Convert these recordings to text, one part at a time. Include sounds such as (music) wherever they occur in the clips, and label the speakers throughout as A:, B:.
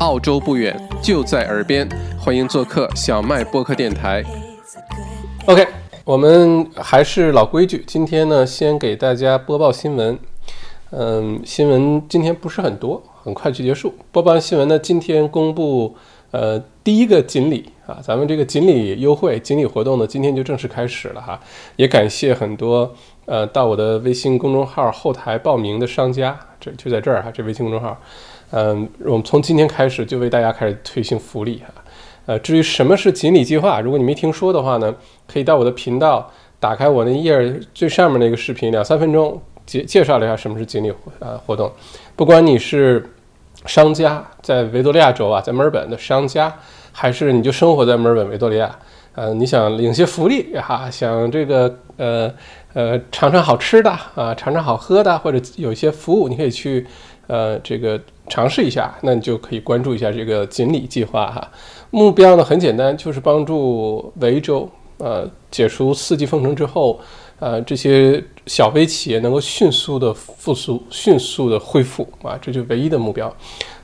A: 澳洲不远，就在耳边，欢迎做客小麦播客电台。OK，我们还是老规矩，今天呢，先给大家播报新闻。嗯，新闻今天不是很多，很快就结束。播报完新闻呢，今天公布呃第一个锦鲤啊，咱们这个锦鲤优惠、锦鲤活动呢，今天就正式开始了哈。也感谢很多呃到我的微信公众号后台报名的商家，这就在这儿哈，这微信公众号。嗯，我们从今天开始就为大家开始推行福利哈。呃，至于什么是锦鲤计划，如果你没听说的话呢，可以到我的频道，打开我那页最上面那个视频，两三分钟介介绍了一下什么是锦鲤呃活动。不管你是商家在维多利亚州啊，在墨尔本的商家，还是你就生活在墨尔本维多利亚，呃，你想领些福利哈，想这个呃呃尝尝好吃的啊，尝尝好喝的，或者有一些服务，你可以去呃这个。尝试一下，那你就可以关注一下这个锦鲤计划哈。目标呢很简单，就是帮助维州呃解除四季封城之后，呃这些小微企业能够迅速的复苏、迅速的恢复啊，这就唯一的目标。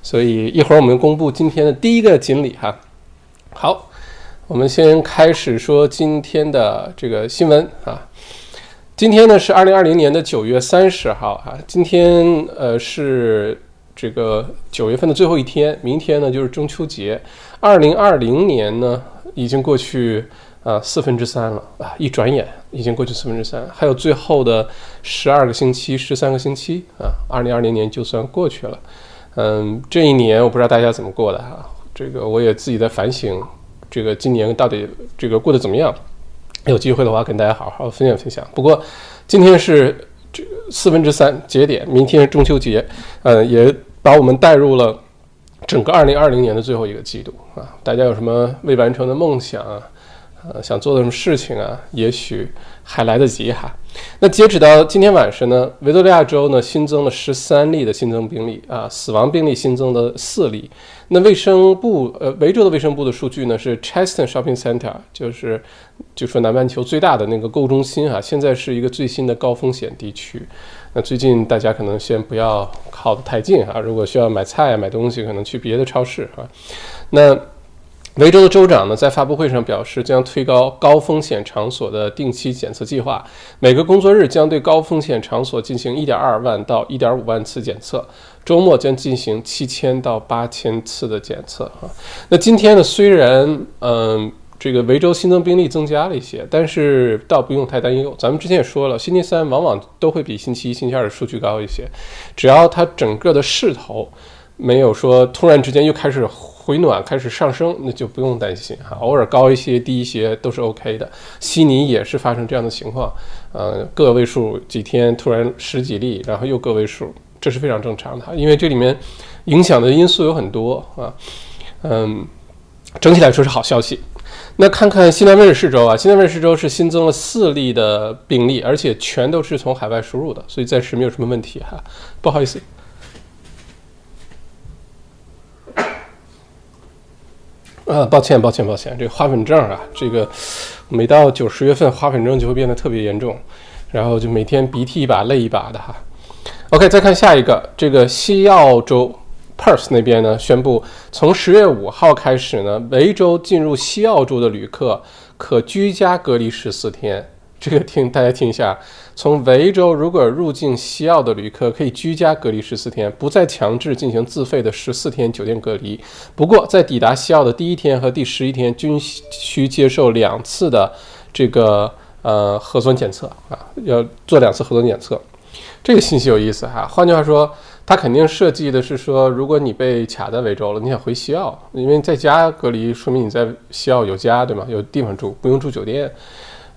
A: 所以一会儿我们公布今天的第一个锦鲤哈。好，我们先开始说今天的这个新闻啊。今天呢是二零二零年的九月三十号啊，今天呃是。这个九月份的最后一天，明天呢就是中秋节。二零二零年呢已经过去啊四分之三了啊，一转眼已经过去四分之三，还有最后的十二个星期、十三个星期啊，二零二零年就算过去了。嗯，这一年我不知道大家怎么过的哈，这个我也自己在反省，这个今年到底这个过得怎么样？有机会的话跟大家好好分享分享。不过今天是。这四分之三节点，明天是中秋节，呃，也把我们带入了整个二零二零年的最后一个季度啊！大家有什么未完成的梦想啊？呃，想做的什么事情啊？也许还来得及哈。那截止到今天晚上呢，维多利亚州呢新增了十三例的新增病例啊，死亡病例新增了四例。那卫生部呃，维州的卫生部的数据呢是 Cheston Shopping Center，就是就说南半球最大的那个购物中心啊，现在是一个最新的高风险地区。那最近大家可能先不要靠得太近啊，如果需要买菜买东西，可能去别的超市啊。那维州的州长呢，在发布会上表示，将推高高风险场所的定期检测计划，每个工作日将对高风险场所进行1.2万到1.5万次检测，周末将进行7000到8000次的检测。哈，那今天呢，虽然嗯，这个维州新增病例增加了一些，但是倒不用太担忧。咱们之前也说了，星期三往往都会比星期一、星期二的数据高一些，只要它整个的势头没有说突然之间又开始。回暖开始上升，那就不用担心哈。偶尔高一些、低一些都是 OK 的。悉尼也是发生这样的情况，呃，个位数几天突然十几例，然后又个位数，这是非常正常的。因为这里面影响的因素有很多啊。嗯，整体来说是好消息。那看看新南威尔士州啊，新南威尔士州是新增了四例的病例，而且全都是从海外输入的，所以暂时没有什么问题哈。不好意思。啊，抱歉，抱歉，抱歉，这个花粉症啊，这个每到九十月份，花粉症就会变得特别严重，然后就每天鼻涕一把泪一把的哈。OK，再看下一个，这个西澳洲 Perth 那边呢，宣布从十月五号开始呢，维州进入西澳洲的旅客可居家隔离十四天。这个听大家听一下，从维州如果入境西澳的旅客可以居家隔离十四天，不再强制进行自费的十四天酒店隔离。不过，在抵达西澳的第一天和第十一天均需接受两次的这个呃核酸检测啊，要做两次核酸检测。这个信息有意思哈。换句话说，它肯定设计的是说，如果你被卡在维州了，你想回西澳，因为在家隔离，说明你在西澳有家对吗？有地方住，不用住酒店。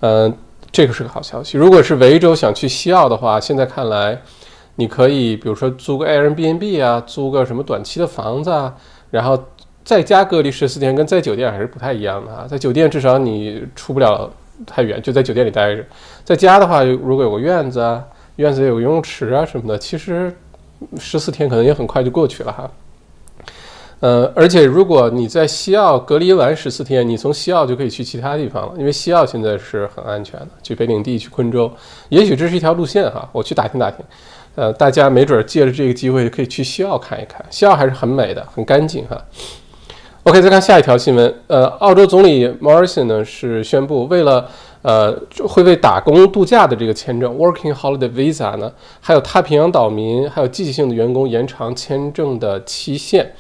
A: 嗯。这个是个好消息。如果是维州想去西澳的话，现在看来，你可以比如说租个 Airbnb 啊，租个什么短期的房子啊，然后在家隔离十四天，跟在酒店还是不太一样的啊。在酒店至少你出不了太远，就在酒店里待着。在家的话，如果有个院子啊，院子有个游泳池啊什么的，其实十四天可能也很快就过去了哈。呃，而且如果你在西澳隔离完十四天，你从西澳就可以去其他地方了，因为西澳现在是很安全的，去北领地、去昆州，也许这是一条路线哈，我去打听打听。呃，大家没准借着这个机会可以去西澳看一看，西澳还是很美的，很干净哈。OK，再看下一条新闻，呃，澳洲总理 Morrison 呢是宣布，为了呃会为打工度假的这个签证 Working Holiday Visa 呢，还有太平洋岛民还有季节性的员工延长签证的期限。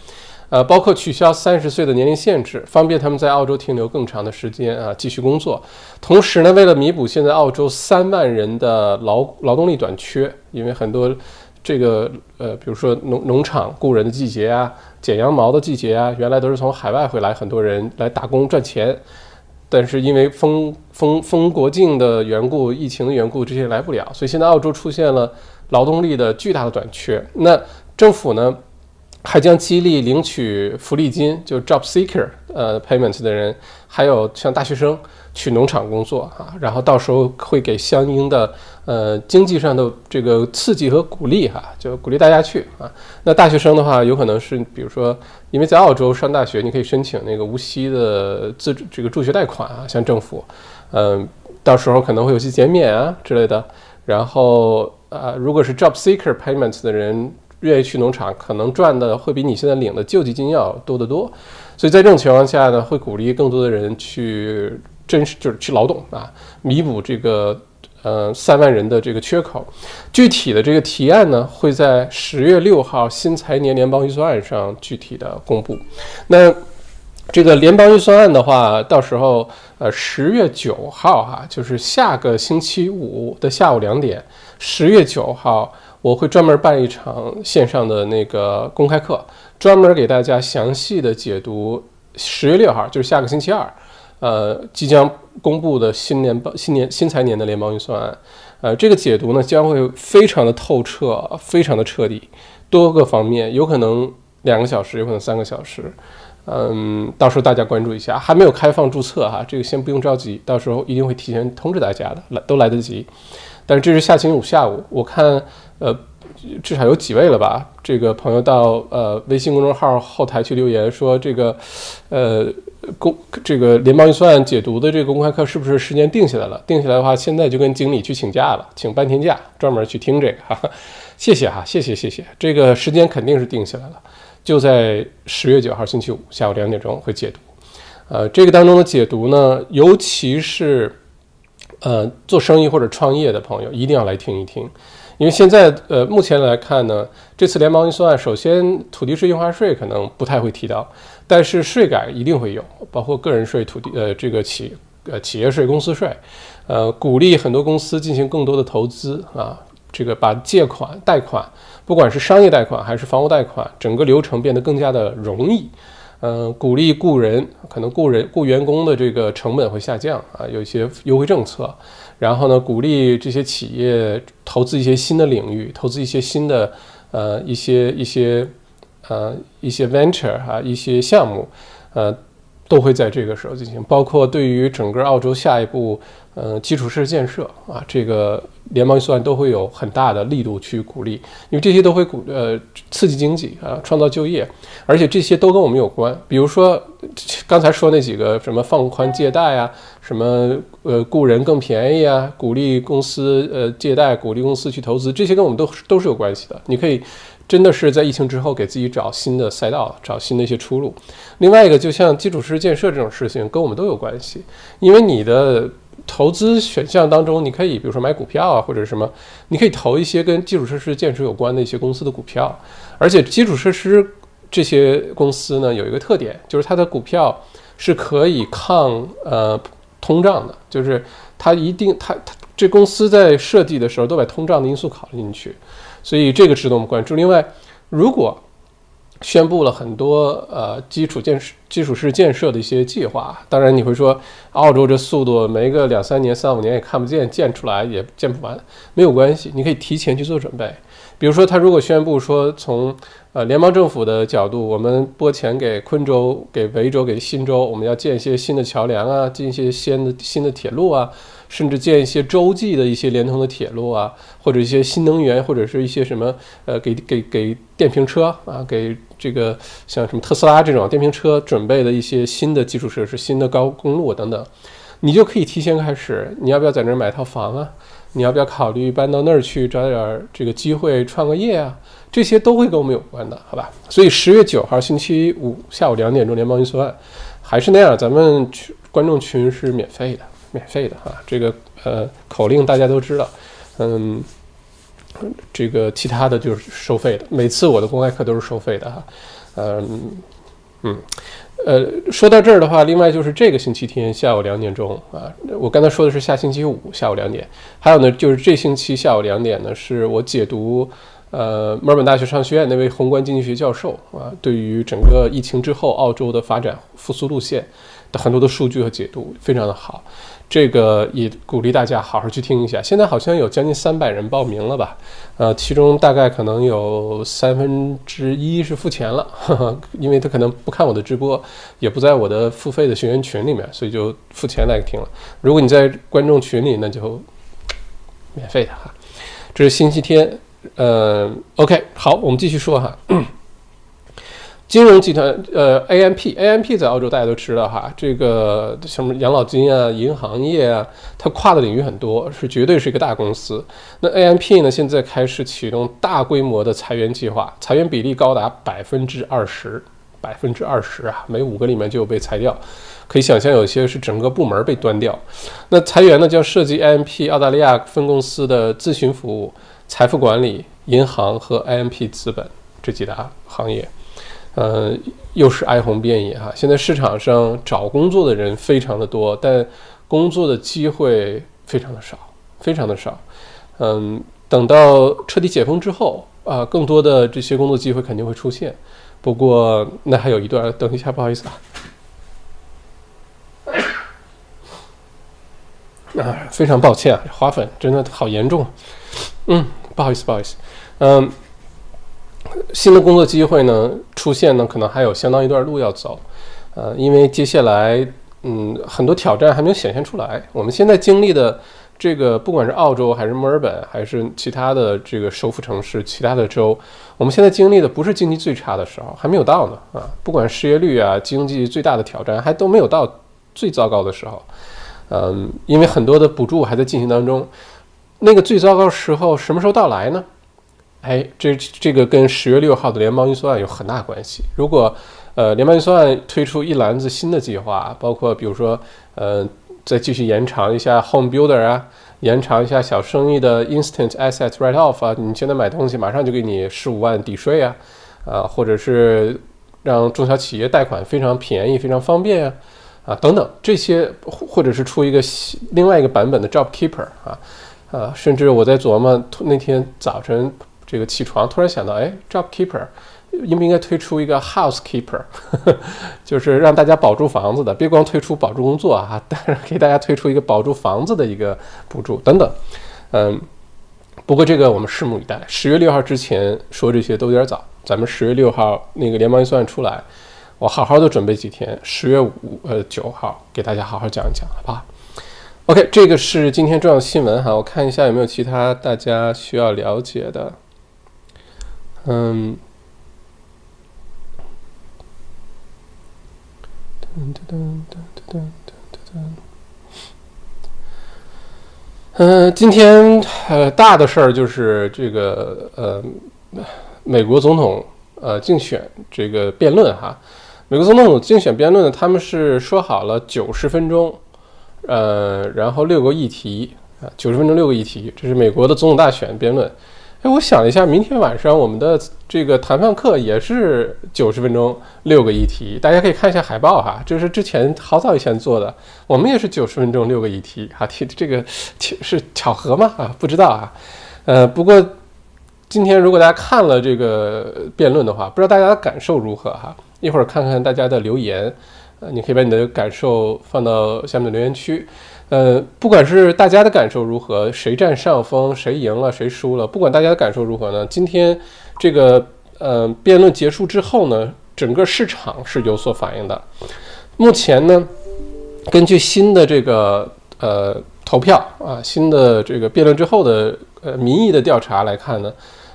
A: 呃，包括取消三十岁的年龄限制，方便他们在澳洲停留更长的时间啊，继续工作。同时呢，为了弥补现在澳洲三万人的劳劳动力短缺，因为很多这个呃，比如说农农场雇人的季节啊，剪羊毛的季节啊，原来都是从海外回来很多人来打工赚钱，但是因为封封封国境的缘故、疫情的缘故，这些来不了，所以现在澳洲出现了劳动力的巨大的短缺。那政府呢？还将激励领取福利金，就 job seeker 呃 payments 的人，还有像大学生去农场工作啊，然后到时候会给相应的呃经济上的这个刺激和鼓励哈，就鼓励大家去啊。那大学生的话，有可能是比如说，因为在澳洲上大学，你可以申请那个无息的自这个助学贷款啊，像政府，嗯，到时候可能会有些减免啊之类的。然后呃，如果是 job seeker payments 的人。愿意去农场，可能赚的会比你现在领的救济金要多得多，所以在这种情况下呢，会鼓励更多的人去真实就是去劳动啊，弥补这个呃三万人的这个缺口。具体的这个提案呢，会在十月六号新财年联邦预算案上具体的公布。那这个联邦预算案的话，到时候呃十月九号哈，就是下个星期五的下午两点，十月九号。我会专门办一场线上的那个公开课，专门给大家详细的解读十月六号，就是下个星期二，呃，即将公布的新年报、新年新财年的联邦预算案。呃，这个解读呢将会非常的透彻，非常的彻底，多个方面，有可能两个小时，有可能三个小时。嗯，到时候大家关注一下，还没有开放注册哈，这个先不用着急，到时候一定会提前通知大家的，来都来得及。但是这是下星期五下午，我看。呃，至少有几位了吧？这个朋友到呃微信公众号后台去留言说，这个呃公这个联邦预算解读的这个公开课是不是时间定下来了？定下来的话，现在就跟经理去请假了，请半天假，专门去听这个。哈，谢谢哈，谢谢谢谢，这个时间肯定是定下来了，就在十月九号星期五下午两点钟会解读。呃，这个当中的解读呢，尤其是呃做生意或者创业的朋友，一定要来听一听。因为现在，呃，目前来看呢，这次联邦预算案，首先土地税印花税可能不太会提到，但是税改一定会有，包括个人税、土地，呃，这个企，呃，企业税、公司税，呃，鼓励很多公司进行更多的投资啊，这个把借款、贷款，不管是商业贷款还是房屋贷款，整个流程变得更加的容易。嗯，鼓励雇人，可能雇人雇员工的这个成本会下降啊，有一些优惠政策。然后呢，鼓励这些企业投资一些新的领域，投资一些新的呃一些一些呃一些 venture 啊一些项目，呃都会在这个时候进行。包括对于整个澳洲下一步。呃，基础设施建设啊，这个联邦预算都会有很大的力度去鼓励，因为这些都会鼓呃刺激经济啊，创造就业，而且这些都跟我们有关。比如说刚才说那几个什么放宽借贷啊，什么呃雇人更便宜啊，鼓励公司呃借贷，鼓励公司去投资，这些跟我们都都是有关系的。你可以真的是在疫情之后给自己找新的赛道，找新的一些出路。另外一个，就像基础设施建设这种事情，跟我们都有关系，因为你的。投资选项当中，你可以比如说买股票啊，或者什么，你可以投一些跟基础设施建设有关的一些公司的股票。而且基础设施这些公司呢，有一个特点，就是它的股票是可以抗呃通胀的，就是它一定它它这公司在设计的时候都把通胀的因素考虑进去，所以这个值得我们关注。另外，如果宣布了很多呃基础建设、基础设施建设的一些计划。当然，你会说澳洲这速度，没个两三年、三五年也看不见，建出来也建不完，没有关系，你可以提前去做准备。比如说，他如果宣布说，从呃联邦政府的角度，我们拨钱给昆州、给维州、给新州，我们要建一些新的桥梁啊，建一些新的新的铁路啊。甚至建一些洲际的一些连通的铁路啊，或者一些新能源，或者是一些什么呃，给给给电瓶车啊，给这个像什么特斯拉这种电瓶车准备的一些新的基础设施、新的高公路等等，你就可以提前开始。你要不要在那儿买套房啊？你要不要考虑搬到那儿去找点这个机会创个业啊？这些都会跟我们有关的，好吧？所以十月九号星期五下午两点钟联邦预算，还是那样，咱们群观众群是免费的，免费的哈。这个呃口令大家都知道，嗯，这个其他的就是收费的。每次我的公开课都是收费的哈，嗯嗯。呃，说到这儿的话，另外就是这个星期天下午两点钟啊，我刚才说的是下星期五下午两点，还有呢就是这星期下午两点呢，是我解读呃墨尔本大学商学院那位宏观经济学教授啊，对于整个疫情之后澳洲的发展复苏路线的很多的数据和解读，非常的好。这个也鼓励大家好好去听一下。现在好像有将近三百人报名了吧？呃，其中大概可能有三分之一是付钱了，呵呵，因为他可能不看我的直播，也不在我的付费的学员群里面，所以就付钱来听了。如果你在观众群里，那就免费的哈。这是星期天，呃，OK，好，我们继续说哈。金融集团，呃，A M P，A M P 在澳洲大家都知道哈，这个什么养老金啊、银行业啊，它跨的领域很多，是绝对是一个大公司。那 A M P 呢，现在开始启动大规模的裁员计划，裁员比例高达百分之二十，百分之二十啊，每五个里面就有被裁掉，可以想象有些是整个部门被端掉。那裁员呢，将涉及 A M P 澳大利亚分公司的咨询服务、财富管理、银行和 A M P 资本这几大行业。呃，又是哀鸿遍野哈。现在市场上找工作的人非常的多，但工作的机会非常的少，非常的少。嗯，等到彻底解封之后啊，更多的这些工作机会肯定会出现。不过那还有一段，等一下，不好意思啊。啊，非常抱歉啊，花粉真的好严重。嗯，不好意思，不好意思。嗯。新的工作机会呢出现呢，可能还有相当一段路要走，呃，因为接下来，嗯，很多挑战还没有显现出来。我们现在经历的这个，不管是澳洲还是墨尔本，还是其他的这个首府城市、其他的州，我们现在经历的不是经济最差的时候，还没有到呢啊！不管失业率啊，经济最大的挑战还都没有到最糟糕的时候，嗯，因为很多的补助还在进行当中。那个最糟糕时候什么时候到来呢？哎，这这个跟十月六号的联邦预算案有很大关系。如果呃联邦预算案推出一篮子新的计划，包括比如说呃再继续延长一下 Home Builder 啊，延长一下小生意的 Instant Asset Write Off 啊，你现在买东西马上就给你十五万抵税啊，啊，或者是让中小企业贷款非常便宜、非常方便啊，啊等等这些，或者是出一个另外一个版本的 Job Keeper 啊，啊，甚至我在琢磨那天早晨。这个起床突然想到，哎，Job Keeper 应不应该推出一个 House Keeper，(laughs) 就是让大家保住房子的，别光推出保住工作啊，(laughs) 但是给大家推出一个保住房子的一个补助等等。嗯，不过这个我们拭目以待。十月六号之前说这些都有点早，咱们十月六号那个联邦预算出来，我好好的准备几天，十月五呃九号给大家好好讲一讲，好不好？OK，这个是今天重要的新闻哈，我看一下有没有其他大家需要了解的。嗯，噔噔噔噔噔噔噔嗯，今天呃大的事儿就是这个呃美国总统呃竞选这个辩论哈，美国总统竞选辩论他们是说好了九十分钟，呃，然后六个议题啊，九十分钟六个议题，这是美国的总统大选辩论。哎，我想了一下，明天晚上我们的这个谈判课也是九十分钟六个议题，大家可以看一下海报哈，这是之前好早以前做的，我们也是九十分钟六个议题哈，(laughs) 这这个是巧合吗？啊，不知道啊，呃，不过今天如果大家看了这个辩论的话，不知道大家的感受如何哈，一会儿看看大家的留言，呃，你可以把你的感受放到下面的留言区。呃，不管是大家的感受如何，谁占上风，谁赢了，谁输了，不管大家的感受如何呢？今天这个呃辩论结束之后呢，整个市场是有所反应的。目前呢，根据新的这个呃投票啊，新的这个辩论之后的呃民意的调查来看呢，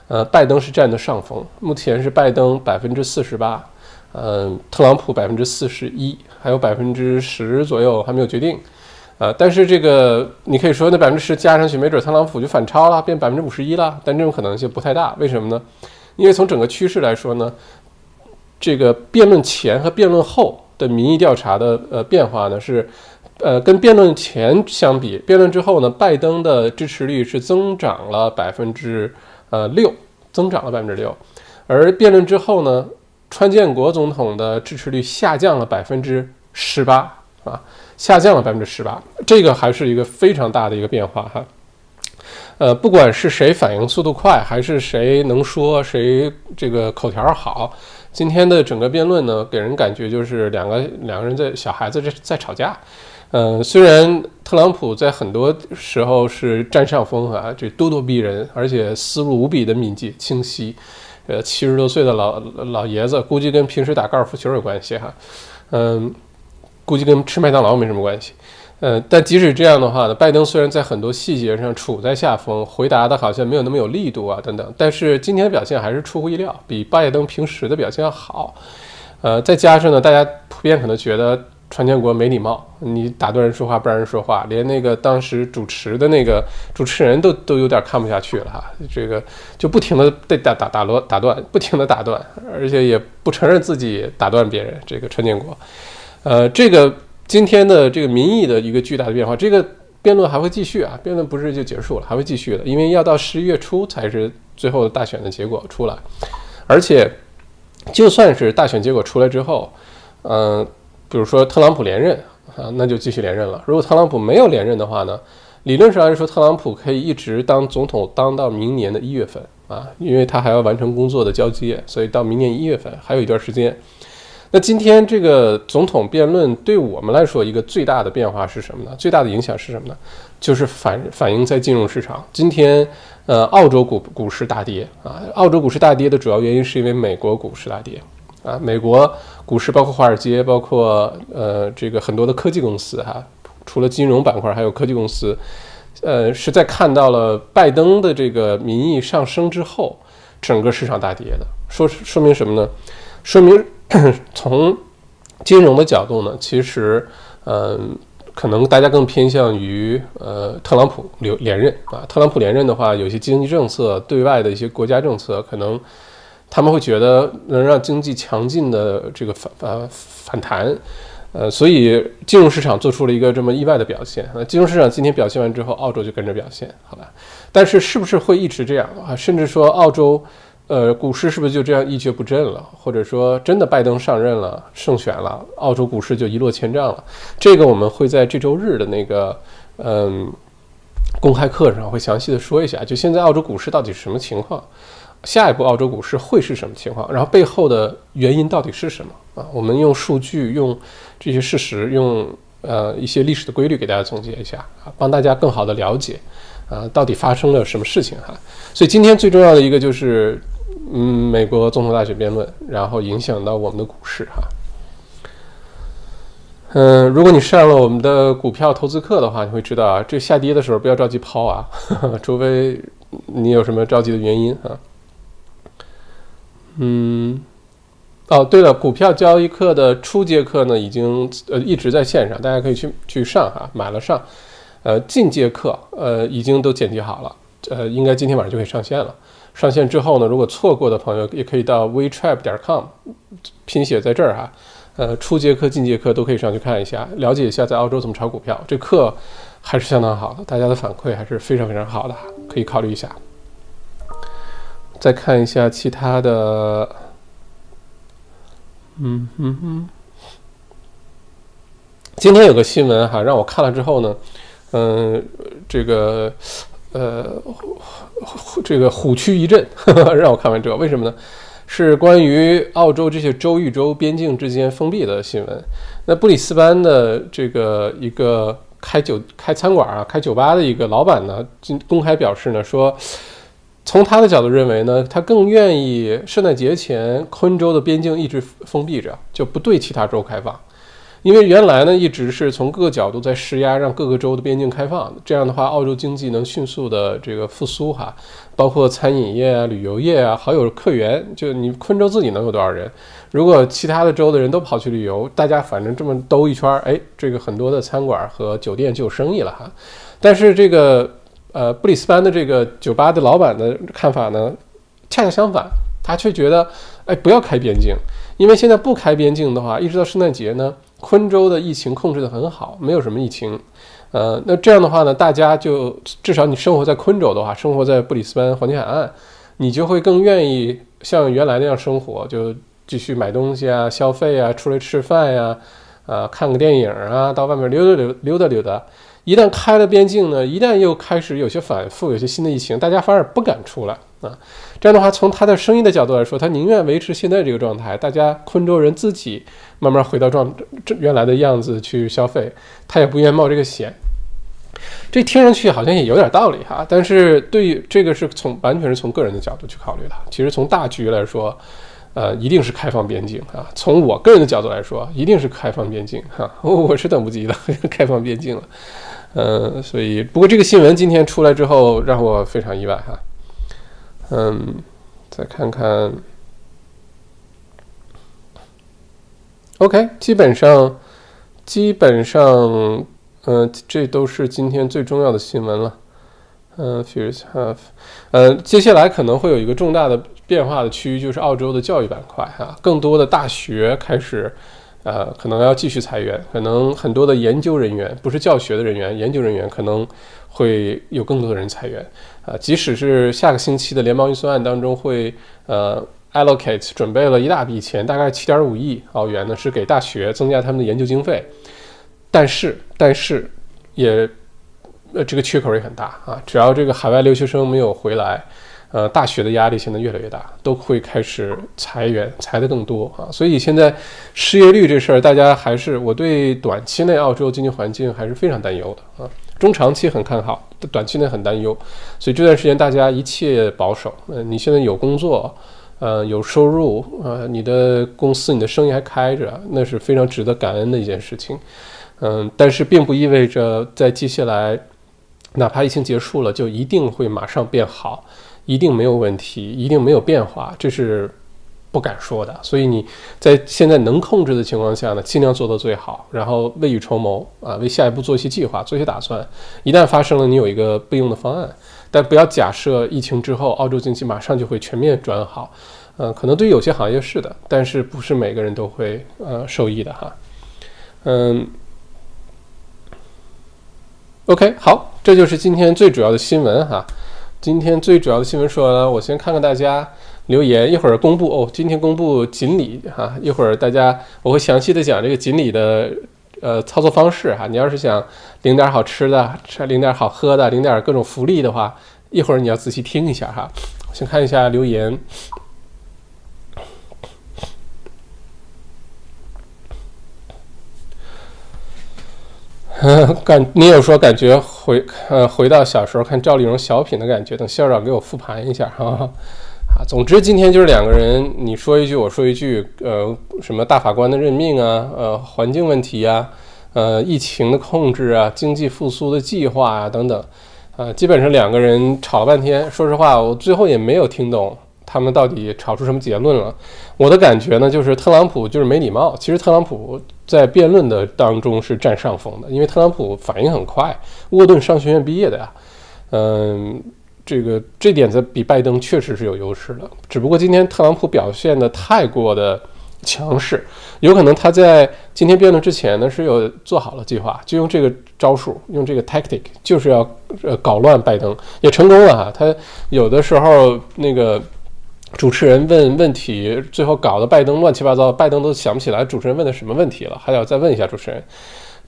A: 呃，拜登是占的上风，目前是拜登百分之四十八，嗯，特朗普百分之四十一，还有百分之十左右还没有决定。呃，但是这个你可以说那百分之十加上去，没准特朗普就反超了，变百分之五十一了。但这种可能性不太大，为什么呢？因为从整个趋势来说呢，这个辩论前和辩论后的民意调查的呃变化呢是，呃，跟辩论前相比，辩论之后呢，拜登的支持率是增长了百分之呃六，增长了百分之六，而辩论之后呢，川建国总统的支持率下降了百分之十八啊。下降了百分之十八，这个还是一个非常大的一个变化哈。呃，不管是谁反应速度快，还是谁能说，谁这个口条好，今天的整个辩论呢，给人感觉就是两个两个人在小孩子在在吵架。嗯，虽然特朗普在很多时候是占上风啊，这咄咄逼人，而且思路无比的敏捷清晰。呃，七十多岁的老老爷子，估计跟平时打高尔夫球有关系哈。嗯。估计跟吃麦当劳没什么关系，呃，但即使这样的话呢，拜登虽然在很多细节上处在下风，回答的好像没有那么有力度啊，等等，但是今天的表现还是出乎意料，比拜登平时的表现要好，呃，再加上呢，大家普遍可能觉得川建国没礼貌，你打断人说话不让人说话，连那个当时主持的那个主持人都都有点看不下去了哈，这个就不停的被打打打落打断，不停的打断，而且也不承认自己打断别人，这个川建国。呃，这个今天的这个民意的一个巨大的变化，这个辩论还会继续啊，辩论不是就结束了，还会继续的，因为要到十一月初才是最后大选的结果出来，而且就算是大选结果出来之后，嗯，比如说特朗普连任啊，那就继续连任了；如果特朗普没有连任的话呢，理论上来说，特朗普可以一直当总统当到明年的一月份啊，因为他还要完成工作的交接，所以到明年一月份还有一段时间。那今天这个总统辩论对我们来说一个最大的变化是什么呢？最大的影响是什么呢？就是反反映在金融市场。今天，呃，澳洲股股市大跌啊。澳洲股市大跌的主要原因是因为美国股市大跌啊。美国股市包括华尔街，包括呃这个很多的科技公司哈，除了金融板块，还有科技公司，呃，是在看到了拜登的这个民意上升之后，整个市场大跌的。说说明什么呢？说明。(coughs) 从金融的角度呢，其实，嗯，可能大家更偏向于呃特朗普留连任啊。特朗普连任的话，有些经济政策、对外的一些国家政策，可能他们会觉得能让经济强劲的这个反呃反弹，呃，所以金融市场做出了一个这么意外的表现。那金融市场今天表现完之后，澳洲就跟着表现，好吧？但是是不是会一直这样啊？甚至说澳洲？呃，股市是不是就这样一蹶不振了？或者说，真的拜登上任了，胜选了，澳洲股市就一落千丈了？这个我们会在这周日的那个嗯公开课上会详细的说一下。就现在澳洲股市到底是什么情况？下一步澳洲股市会是什么情况？然后背后的原因到底是什么啊？我们用数据、用这些事实、用呃一些历史的规律给大家总结一下啊，帮大家更好的了解啊到底发生了什么事情哈。所以今天最重要的一个就是。嗯，美国总统大选辩论，然后影响到我们的股市哈。嗯，如果你上了我们的股票投资课的话，你会知道啊，这下跌的时候不要着急抛啊，(laughs) 除非你有什么着急的原因啊。嗯，哦，对了，股票交易课的初阶课呢，已经呃一直在线上，大家可以去去上哈，买了上。呃，进阶课呃已经都剪辑好了，呃，应该今天晚上就可以上线了。上线之后呢，如果错过的朋友也可以到 wetrap 点 com，拼写在这儿哈，呃，初阶课、进阶课都可以上去看一下，了解一下在澳洲怎么炒股票。这课还是相当好的，大家的反馈还是非常非常好的，可以考虑一下。再看一下其他的，嗯哼哼，今天有个新闻哈，让我看了之后呢，嗯，这个。呃，这个虎躯一震，(laughs) 让我看完这个，为什么呢？是关于澳洲这些州与州边境之间封闭的新闻。那布里斯班的这个一个开酒开餐馆啊、开酒吧的一个老板呢，公开表示呢，说从他的角度认为呢，他更愿意圣诞节前昆州的边境一直封闭着，就不对其他州开放。因为原来呢一直是从各个角度在施压，让各个州的边境开放，这样的话澳洲经济能迅速的这个复苏哈，包括餐饮业啊、旅游业啊，好有客源。就你昆州自己能有多少人？如果其他的州的人都跑去旅游，大家反正这么兜一圈，哎，这个很多的餐馆和酒店就有生意了哈。但是这个呃布里斯班的这个酒吧的老板的看法呢，恰恰相反，他却觉得，哎，不要开边境，因为现在不开边境的话，一直到圣诞节呢。昆州的疫情控制得很好，没有什么疫情，呃，那这样的话呢，大家就至少你生活在昆州的话，生活在布里斯班黄金海岸，你就会更愿意像原来那样生活，就继续买东西啊、消费啊、出来吃饭呀，啊，看个电影啊，到外面溜达溜溜达溜达。一旦开了边境呢，一旦又开始有些反复，有些新的疫情，大家反而不敢出来啊。这样的话，从他的生意的角度来说，他宁愿维持现在这个状态，大家昆州人自己慢慢回到状这原来的样子去消费，他也不愿冒这个险。这听上去好像也有点道理哈，但是对于这个是从完全是从个人的角度去考虑的。其实从大局来说，呃，一定是开放边境啊。从我个人的角度来说，一定是开放边境哈，(laughs) 我是等不及的 (laughs) 开放边境了。嗯，所以不过这个新闻今天出来之后，让我非常意外哈。嗯，再看看，OK，基本上，基本上，嗯，这都是今天最重要的新闻了。嗯，Fears have，呃，接下来可能会有一个重大的变化的区域，就是澳洲的教育板块哈，更多的大学开始。呃，可能要继续裁员，可能很多的研究人员，不是教学的人员，研究人员可能会有更多的人裁员。啊，即使是下个星期的联邦预算案当中会呃 allocate 准备了一大笔钱，大概七点五亿澳元呢，是给大学增加他们的研究经费。但是，但是也呃这个缺口也很大啊，只要这个海外留学生没有回来。呃，大学的压力现在越来越大，都会开始裁员，裁的更多啊。所以现在失业率这事儿，大家还是我对短期内澳洲经济环境还是非常担忧的啊。中长期很看好，短期内很担忧。所以这段时间大家一切保守。嗯，你现在有工作，呃，有收入，呃，你的公司、你的生意还开着，那是非常值得感恩的一件事情。嗯，但是并不意味着在接下来，哪怕疫情结束了，就一定会马上变好。一定没有问题，一定没有变化，这是不敢说的。所以你在现在能控制的情况下呢，尽量做到最好，然后未雨绸缪啊，为下一步做一些计划，做一些打算。一旦发生了，你有一个备用的方案。但不要假设疫情之后澳洲经济马上就会全面转好。嗯，可能对于有些行业是的，但是不是每个人都会呃受益的哈。嗯，OK，好，这就是今天最主要的新闻哈。今天最主要的新闻说完了，我先看看大家留言，一会儿公布哦。今天公布锦鲤哈，一会儿大家我会详细的讲这个锦鲤的呃操作方式哈。你要是想领点好吃的，吃领点好喝的，领点各种福利的话，一会儿你要仔细听一下哈。先看一下留言。(laughs) 感你有说感觉回呃回到小时候看赵丽蓉小品的感觉，等校长给我复盘一下哈 (laughs) 啊。总之今天就是两个人，你说一句我说一句，呃，什么大法官的任命啊，呃，环境问题啊，呃，疫情的控制啊，经济复苏的计划啊等等，啊，基本上两个人吵了半天。说实话，我最后也没有听懂。他们到底吵出什么结论了？我的感觉呢，就是特朗普就是没礼貌。其实特朗普在辩论的当中是占上风的，因为特朗普反应很快，沃顿商学院毕业的呀。嗯，这个这点子比拜登确实是有优势的。只不过今天特朗普表现的太过的强势，有可能他在今天辩论之前呢是有做好了计划，就用这个招数，用这个 tactic，就是要呃搞乱拜登，也成功了哈。他有的时候那个。主持人问问题，最后搞得拜登乱七八糟，拜登都想不起来主持人问的什么问题了，还要再问一下主持人。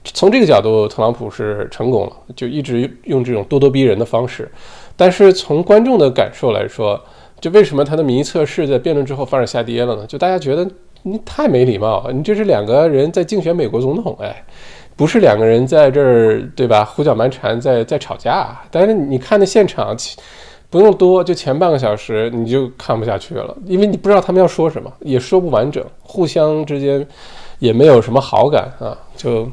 A: 从这个角度，特朗普是成功了，就一直用这种咄咄逼人的方式。但是从观众的感受来说，就为什么他的民意测试在辩论之后反而下跌了呢？就大家觉得你太没礼貌，你这是两个人在竞选美国总统，哎，不是两个人在这儿对吧？胡搅蛮缠在在吵架。但是你看那现场。不用多，就前半个小时你就看不下去了，因为你不知道他们要说什么，也说不完整，互相之间也没有什么好感啊。就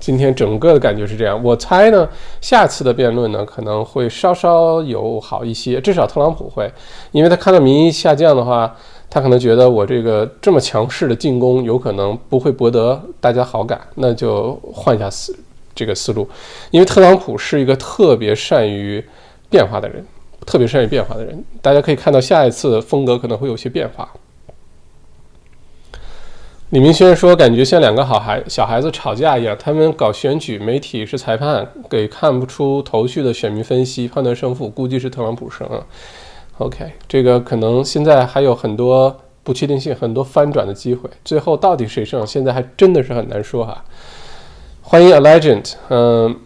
A: 今天整个的感觉是这样。我猜呢，下次的辩论呢可能会稍稍有好一些，至少特朗普会，因为他看到民意下降的话，他可能觉得我这个这么强势的进攻有可能不会博得大家好感，那就换一下思这个思路，因为特朗普是一个特别善于变化的人。特别善于变化的人，大家可以看到下一次风格可能会有些变化。李明轩说：“感觉像两个好孩小孩子吵架一样，他们搞选举，媒体是裁判，给看不出头绪的选民分析判断胜负，估计是特朗普胜。” OK，这个可能现在还有很多不确定性，很多翻转的机会，最后到底谁胜，现在还真的是很难说哈。欢迎 A Legend，嗯。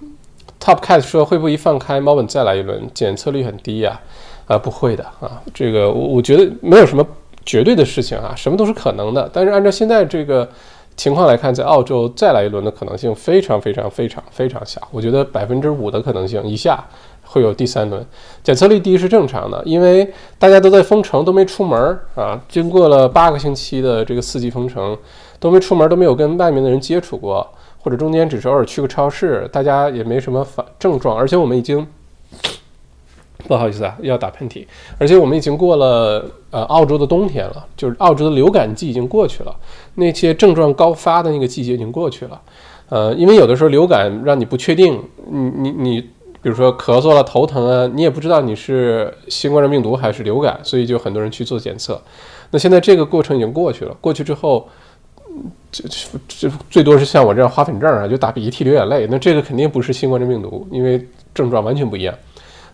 A: Top Cat 说：“会不会一放开猫本再来一轮？检测率很低呀？啊，不会的啊。这个我我觉得没有什么绝对的事情啊，什么都是可能的。但是按照现在这个情况来看，在澳洲再来一轮的可能性非常非常非常非常小。我觉得百分之五的可能性以下会有第三轮。检测率低是正常的，因为大家都在封城，都没出门啊。经过了八个星期的这个四级封城，都没出门，都没有跟外面的人接触过。”或者中间只是偶尔去个超市，大家也没什么反症状，而且我们已经不好意思啊，要打喷嚏，而且我们已经过了呃澳洲的冬天了，就是澳洲的流感季已经过去了，那些症状高发的那个季节已经过去了，呃，因为有的时候流感让你不确定，你你你，比如说咳嗽了、头疼啊，你也不知道你是新冠状病毒还是流感，所以就很多人去做检测。那现在这个过程已经过去了，过去之后。这这最多是像我这样花粉症啊，就打鼻涕、流眼泪。那这个肯定不是新冠状病毒，因为症状完全不一样。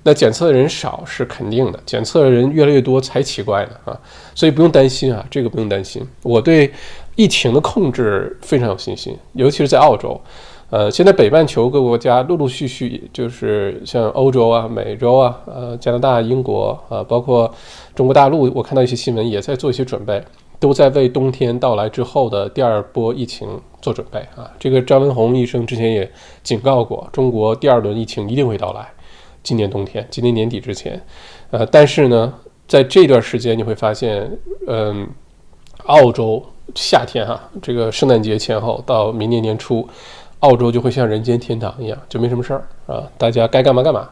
A: 那检测的人少是肯定的，检测的人越来越多才奇怪呢啊！所以不用担心啊，这个不用担心。我对疫情的控制非常有信心，尤其是在澳洲。呃，现在北半球各个国家陆陆续续，就是像欧洲啊、美洲啊、呃加拿大、英国啊，包括中国大陆，我看到一些新闻也在做一些准备。都在为冬天到来之后的第二波疫情做准备啊！这个张文宏医生之前也警告过，中国第二轮疫情一定会到来，今年冬天，今年年底之前。呃，但是呢，在这段时间你会发现，嗯，澳洲夏天哈，这个圣诞节前后到明年年初，澳洲就会像人间天堂一样，就没什么事儿啊，大家该干嘛干嘛，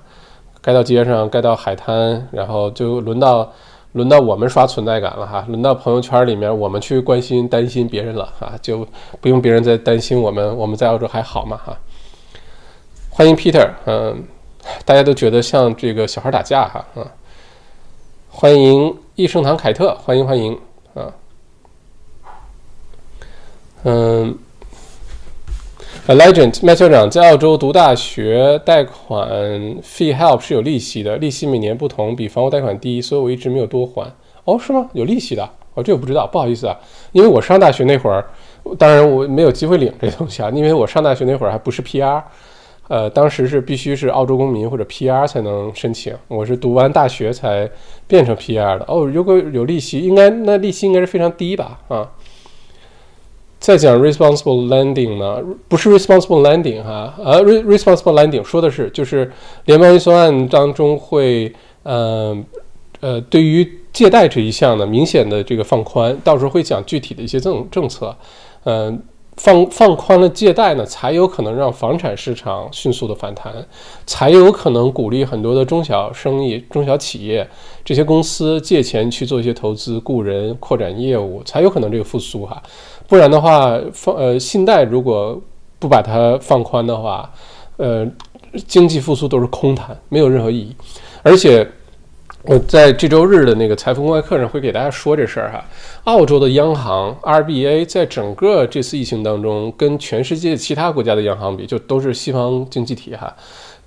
A: 该到街上，该到海滩，然后就轮到。轮到我们刷存在感了哈，轮到朋友圈里面我们去关心担心别人了哈，就不用别人再担心我们，我们在澳洲还好吗哈？欢迎 Peter，嗯，大家都觉得像这个小孩打架哈，嗯，欢迎益盛堂凯特，欢迎欢迎啊，嗯。A legend，麦校长在澳洲读大学，贷款 fee help 是有利息的，利息每年不同，比房屋贷款低，所以我一直没有多还。哦，是吗？有利息的？哦，这我不知道，不好意思啊，因为我上大学那会儿，当然我没有机会领这东西啊，因为我上大学那会儿还不是 PR，呃，当时是必须是澳洲公民或者 PR 才能申请，我是读完大学才变成 PR 的。哦，如果有利息，应该那利息应该是非常低吧？啊。再讲 responsible lending 呢，不是 responsible lending 哈，呃，responsible lending 说的是就是联邦预算案当中会，呃，呃，对于借贷这一项呢，明显的这个放宽，到时候会讲具体的一些政政策，嗯。放放宽了借贷呢，才有可能让房产市场迅速的反弹，才有可能鼓励很多的中小生意、中小企业这些公司借钱去做一些投资、雇人、扩展业务，才有可能这个复苏哈。不然的话，放呃信贷如果不把它放宽的话，呃，经济复苏都是空谈，没有任何意义，而且。我在这周日的那个财富公开课上会给大家说这事儿哈。澳洲的央行 RBA 在整个这次疫情当中，跟全世界其他国家的央行比，就都是西方经济体哈。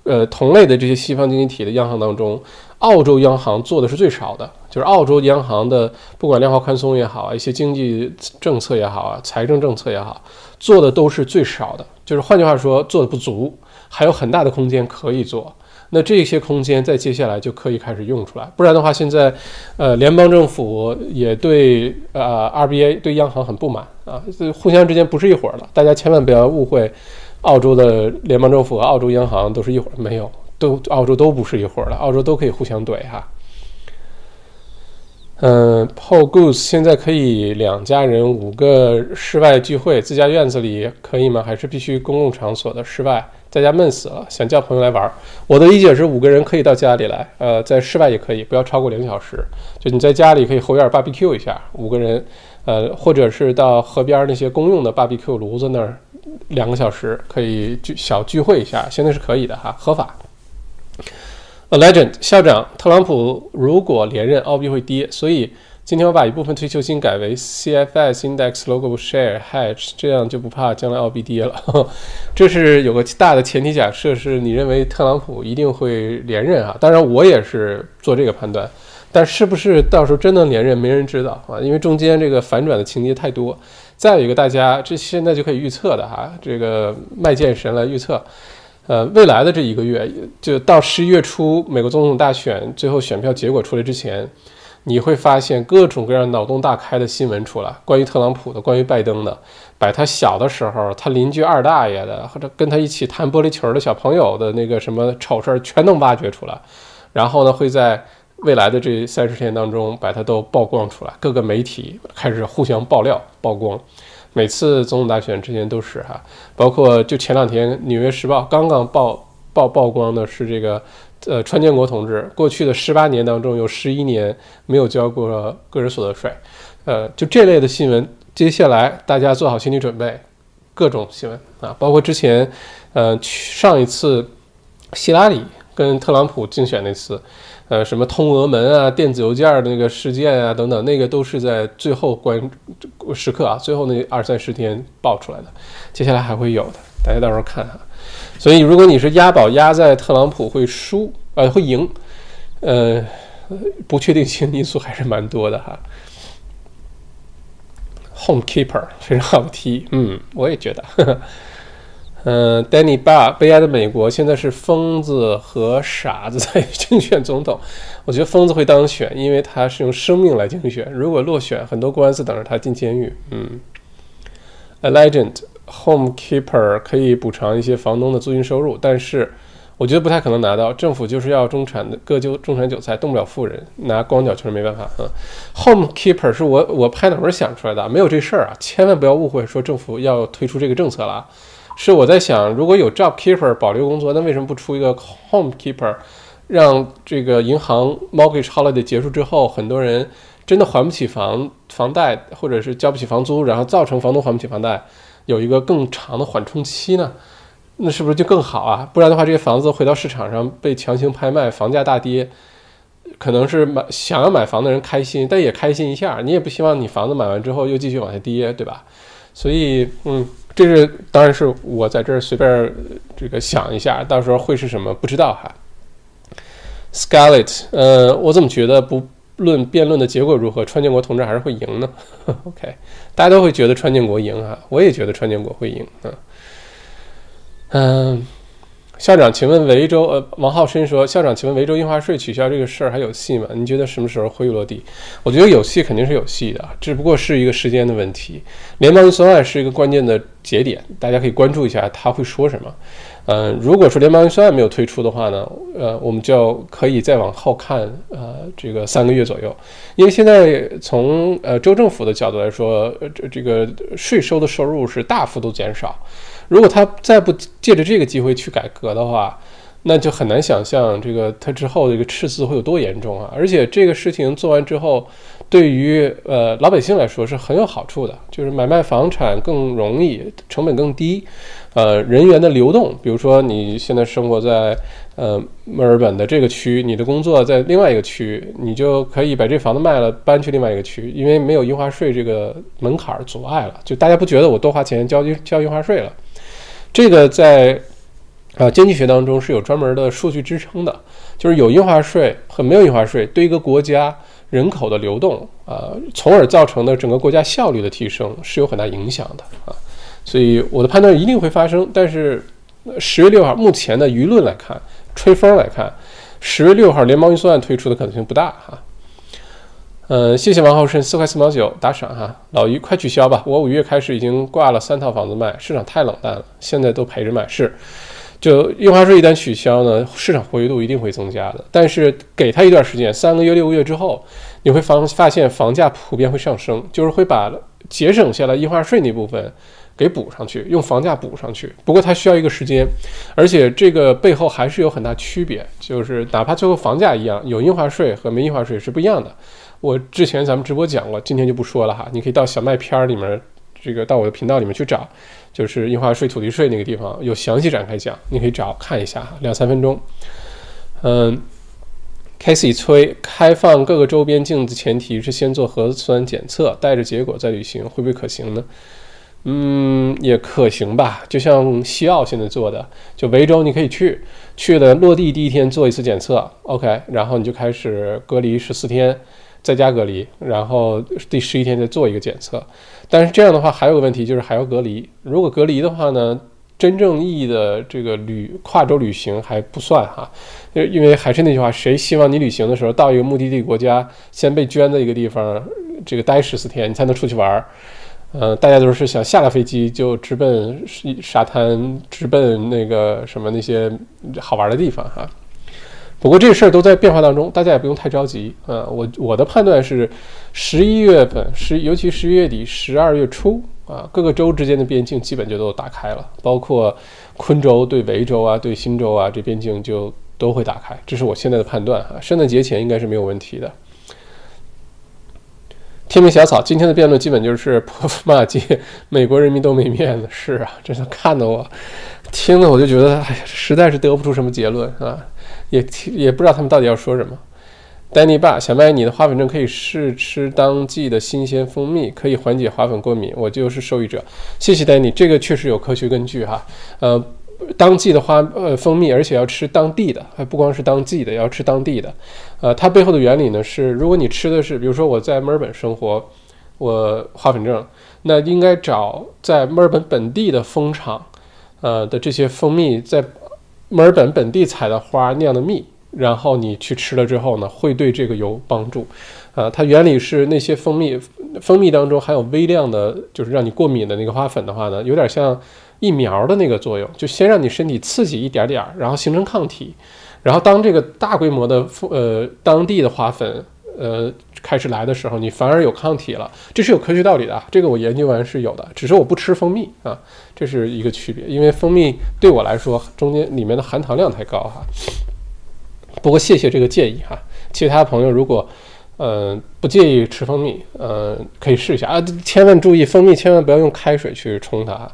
A: 呃，同类的这些西方经济体的央行当中，澳洲央行做的是最少的，就是澳洲央行的不管量化宽松也好啊，一些经济政策也好啊，财政政策也好，做的都是最少的，就是换句话说，做的不足，还有很大的空间可以做。那这些空间在接下来就可以开始用出来，不然的话，现在，呃，联邦政府也对呃 RBA 对央行很不满啊，这互相之间不是一伙儿的，大家千万不要误会，澳洲的联邦政府和澳洲央行都是一伙儿，没有，都澳洲都不是一伙儿的，澳洲都可以互相怼哈。嗯，Paul Goose 现在可以两家人五个室外聚会，自家院子里可以吗？还是必须公共场所的室外？在家闷死了，想叫朋友来玩。我的理解是，五个人可以到家里来，呃，在室外也可以，不要超过两小时。就你在家里可以后院 barbecue 一下，五个人，呃，或者是到河边那些公用的 barbecue 炉子那儿，两个小时可以聚小聚会一下，现在是可以的哈，合法。A legend 校长特朗普如果连任，澳币会跌，所以。今天我把一部分退休金改为 CFS Index Local Share Hedge，这样就不怕将来澳币跌了。(laughs) 这是有个大的前提假设，是你认为特朗普一定会连任啊？当然我也是做这个判断，但是不是到时候真能连任，没人知道啊，因为中间这个反转的情节太多。再有一个，大家这现在就可以预测的哈，这个卖剑神来预测，呃，未来的这一个月，就到十一月初美国总统大选最后选票结果出来之前。你会发现各种各样脑洞大开的新闻出来，关于特朗普的，关于拜登的，把他小的时候他邻居二大爷的，或者跟他一起弹玻璃球的小朋友的那个什么丑事儿，全能挖掘出来。然后呢，会在未来的这三十天当中把它都曝光出来，各个媒体开始互相爆料曝光。每次总统大选之前都是哈，包括就前两天《纽约时报》刚刚曝曝曝光的是这个。呃，川建国同志过去的十八年当中，有十一年没有交过个人所得税，呃，就这类的新闻，接下来大家做好心理准备，各种新闻啊，包括之前，呃，上一次希拉里跟特朗普竞选那次，呃，什么通俄门啊、电子邮件的那个事件啊等等，那个都是在最后关时刻啊，最后那二三十天爆出来的，接下来还会有的，大家到时候看哈。所以，如果你是押宝押在特朗普会输，呃，会赢，呃，不确定性因素还是蛮多的哈。Home keeper 非常好踢，嗯，我也觉得。嗯，Danny b a 悲哀的美国现在是疯子和傻子在 (laughs) 竞选总统。我觉得疯子会当选，因为他是用生命来竞选。如果落选，很多官司等着他进监狱。嗯，A legend。Home keeper 可以补偿一些房东的租金收入，但是我觉得不太可能拿到。政府就是要中产的割韭中产韭菜，动不了富人，拿光脚确实没办法啊。Home keeper 是我我拍脑门想出来的，没有这事儿啊，千万不要误会说政府要推出这个政策了。是我在想，如果有 job keeper 保留工作，那为什么不出一个 home keeper，让这个银行 mortgage holiday 结束之后，很多人真的还不起房房贷，或者是交不起房租，然后造成房东还不起房贷。有一个更长的缓冲期呢，那是不是就更好啊？不然的话，这些房子回到市场上被强行拍卖，房价大跌，可能是买想要买房的人开心，但也开心一下。你也不希望你房子买完之后又继续往下跌，对吧？所以，嗯，这是当然是我在这儿随便这个想一下，到时候会是什么不知道哈。Scarlett，呃，我怎么觉得不？论辩论的结果如何，川建国同志还是会赢呢。(laughs) OK，大家都会觉得川建国赢啊，我也觉得川建国会赢啊。嗯，校长，请问维州呃，王浩深说，校长，请问维州印花税取消这个事儿还有戏吗？你觉得什么时候会落地？我觉得有戏，肯定是有戏的，只不过是一个时间的问题。联邦预算案是一个关键的节点，大家可以关注一下他会说什么。嗯，如果说联邦预算案没有推出的话呢，呃，我们就可以再往后看，呃，这个三个月左右，因为现在从呃州政府的角度来说，这这个税收的收入是大幅度减少，如果他再不借着这个机会去改革的话，那就很难想象这个他之后的一个赤字会有多严重啊！而且这个事情做完之后，对于呃老百姓来说是很有好处的，就是买卖房产更容易，成本更低。呃，人员的流动，比如说你现在生活在呃墨尔本的这个区，你的工作在另外一个区，你就可以把这房子卖了，搬去另外一个区，因为没有印花税这个门槛阻碍了，就大家不觉得我多花钱交交印花税了。这个在啊经济学当中是有专门的数据支撑的，就是有印花税和没有印花税对一个国家人口的流动啊，从而造成的整个国家效率的提升是有很大影响的啊。所以我的判断一定会发生，但是十月六号目前的舆论来看，吹风来看，十月六号联邦预算案推出的可能性不大哈。嗯，谢谢王浩胜四块四毛九打赏哈，老于快取消吧，我五月开始已经挂了三套房子卖，市场太冷淡了，现在都陪着买是。就印花税一旦取消呢，市场活跃度一定会增加的。但是给它一段时间，三个月、六个月之后，你会发发现房价普遍会上升，就是会把节省下来印花税那部分给补上去，用房价补上去。不过它需要一个时间，而且这个背后还是有很大区别，就是哪怕最后房价一样，有印花税和没印花税是不一样的。我之前咱们直播讲过，今天就不说了哈。你可以到小麦片儿里面，这个到我的频道里面去找，就是印花税、土地税那个地方有详细展开讲，你可以找看一下哈，两三分钟。嗯，Casey 催开放各个周边境的前提是先做核酸检测，带着结果再旅行，会不会可行呢？嗯，也可行吧。就像西澳现在做的，就维州你可以去，去了落地第一天做一次检测，OK，然后你就开始隔离十四天。在家隔离，然后第十一天再做一个检测。但是这样的话还有个问题，就是还要隔离。如果隔离的话呢，真正意义的这个旅跨州旅行还不算哈，因为还是那句话，谁希望你旅行的时候到一个目的地国家，先被圈在一个地方，这个待十四天，你才能出去玩儿？呃，大家都是想下了飞机就直奔沙滩，直奔那个什么那些好玩的地方哈。不过这事儿都在变化当中，大家也不用太着急啊。我我的判断是，十一月份十，尤其十一月底、十二月初啊，各个州之间的边境基本就都打开了，包括昆州对维州啊、对新州啊，这边境就都会打开。这是我现在的判断啊。圣诞节前应该是没有问题的。天命小草今天的辩论基本就是 (laughs) 泼妇骂街，美国人民都没面子。是啊，真的看得我听的我就觉得，哎呀，实在是得不出什么结论啊。也也不知道他们到底要说什么。丹尼爸，小麦，你的花粉症可以试吃当季的新鲜蜂蜜，可以缓解花粉过敏。我就是受益者，谢谢丹尼，这个确实有科学根据哈。呃，当季的花呃蜂蜜，而且要吃当地的，还不光是当季的，要吃当地的。呃，它背后的原理呢是，如果你吃的是，比如说我在墨尔本生活，我花粉症，那应该找在墨尔本本地的蜂场，呃的这些蜂蜜在。墨尔本本地采的花酿的蜜，然后你去吃了之后呢，会对这个有帮助。啊，它原理是那些蜂蜜，蜂蜜当中含有微量的，就是让你过敏的那个花粉的话呢，有点像疫苗的那个作用，就先让你身体刺激一点点儿，然后形成抗体，然后当这个大规模的呃当地的花粉。呃，开始来的时候，你反而有抗体了，这是有科学道理的啊。这个我研究完是有的，只是我不吃蜂蜜啊，这是一个区别。因为蜂蜜对我来说，中间里面的含糖量太高哈。不过谢谢这个建议哈，其他朋友如果呃不介意吃蜂蜜，呃可以试一下啊，千万注意蜂蜜千万不要用开水去冲它，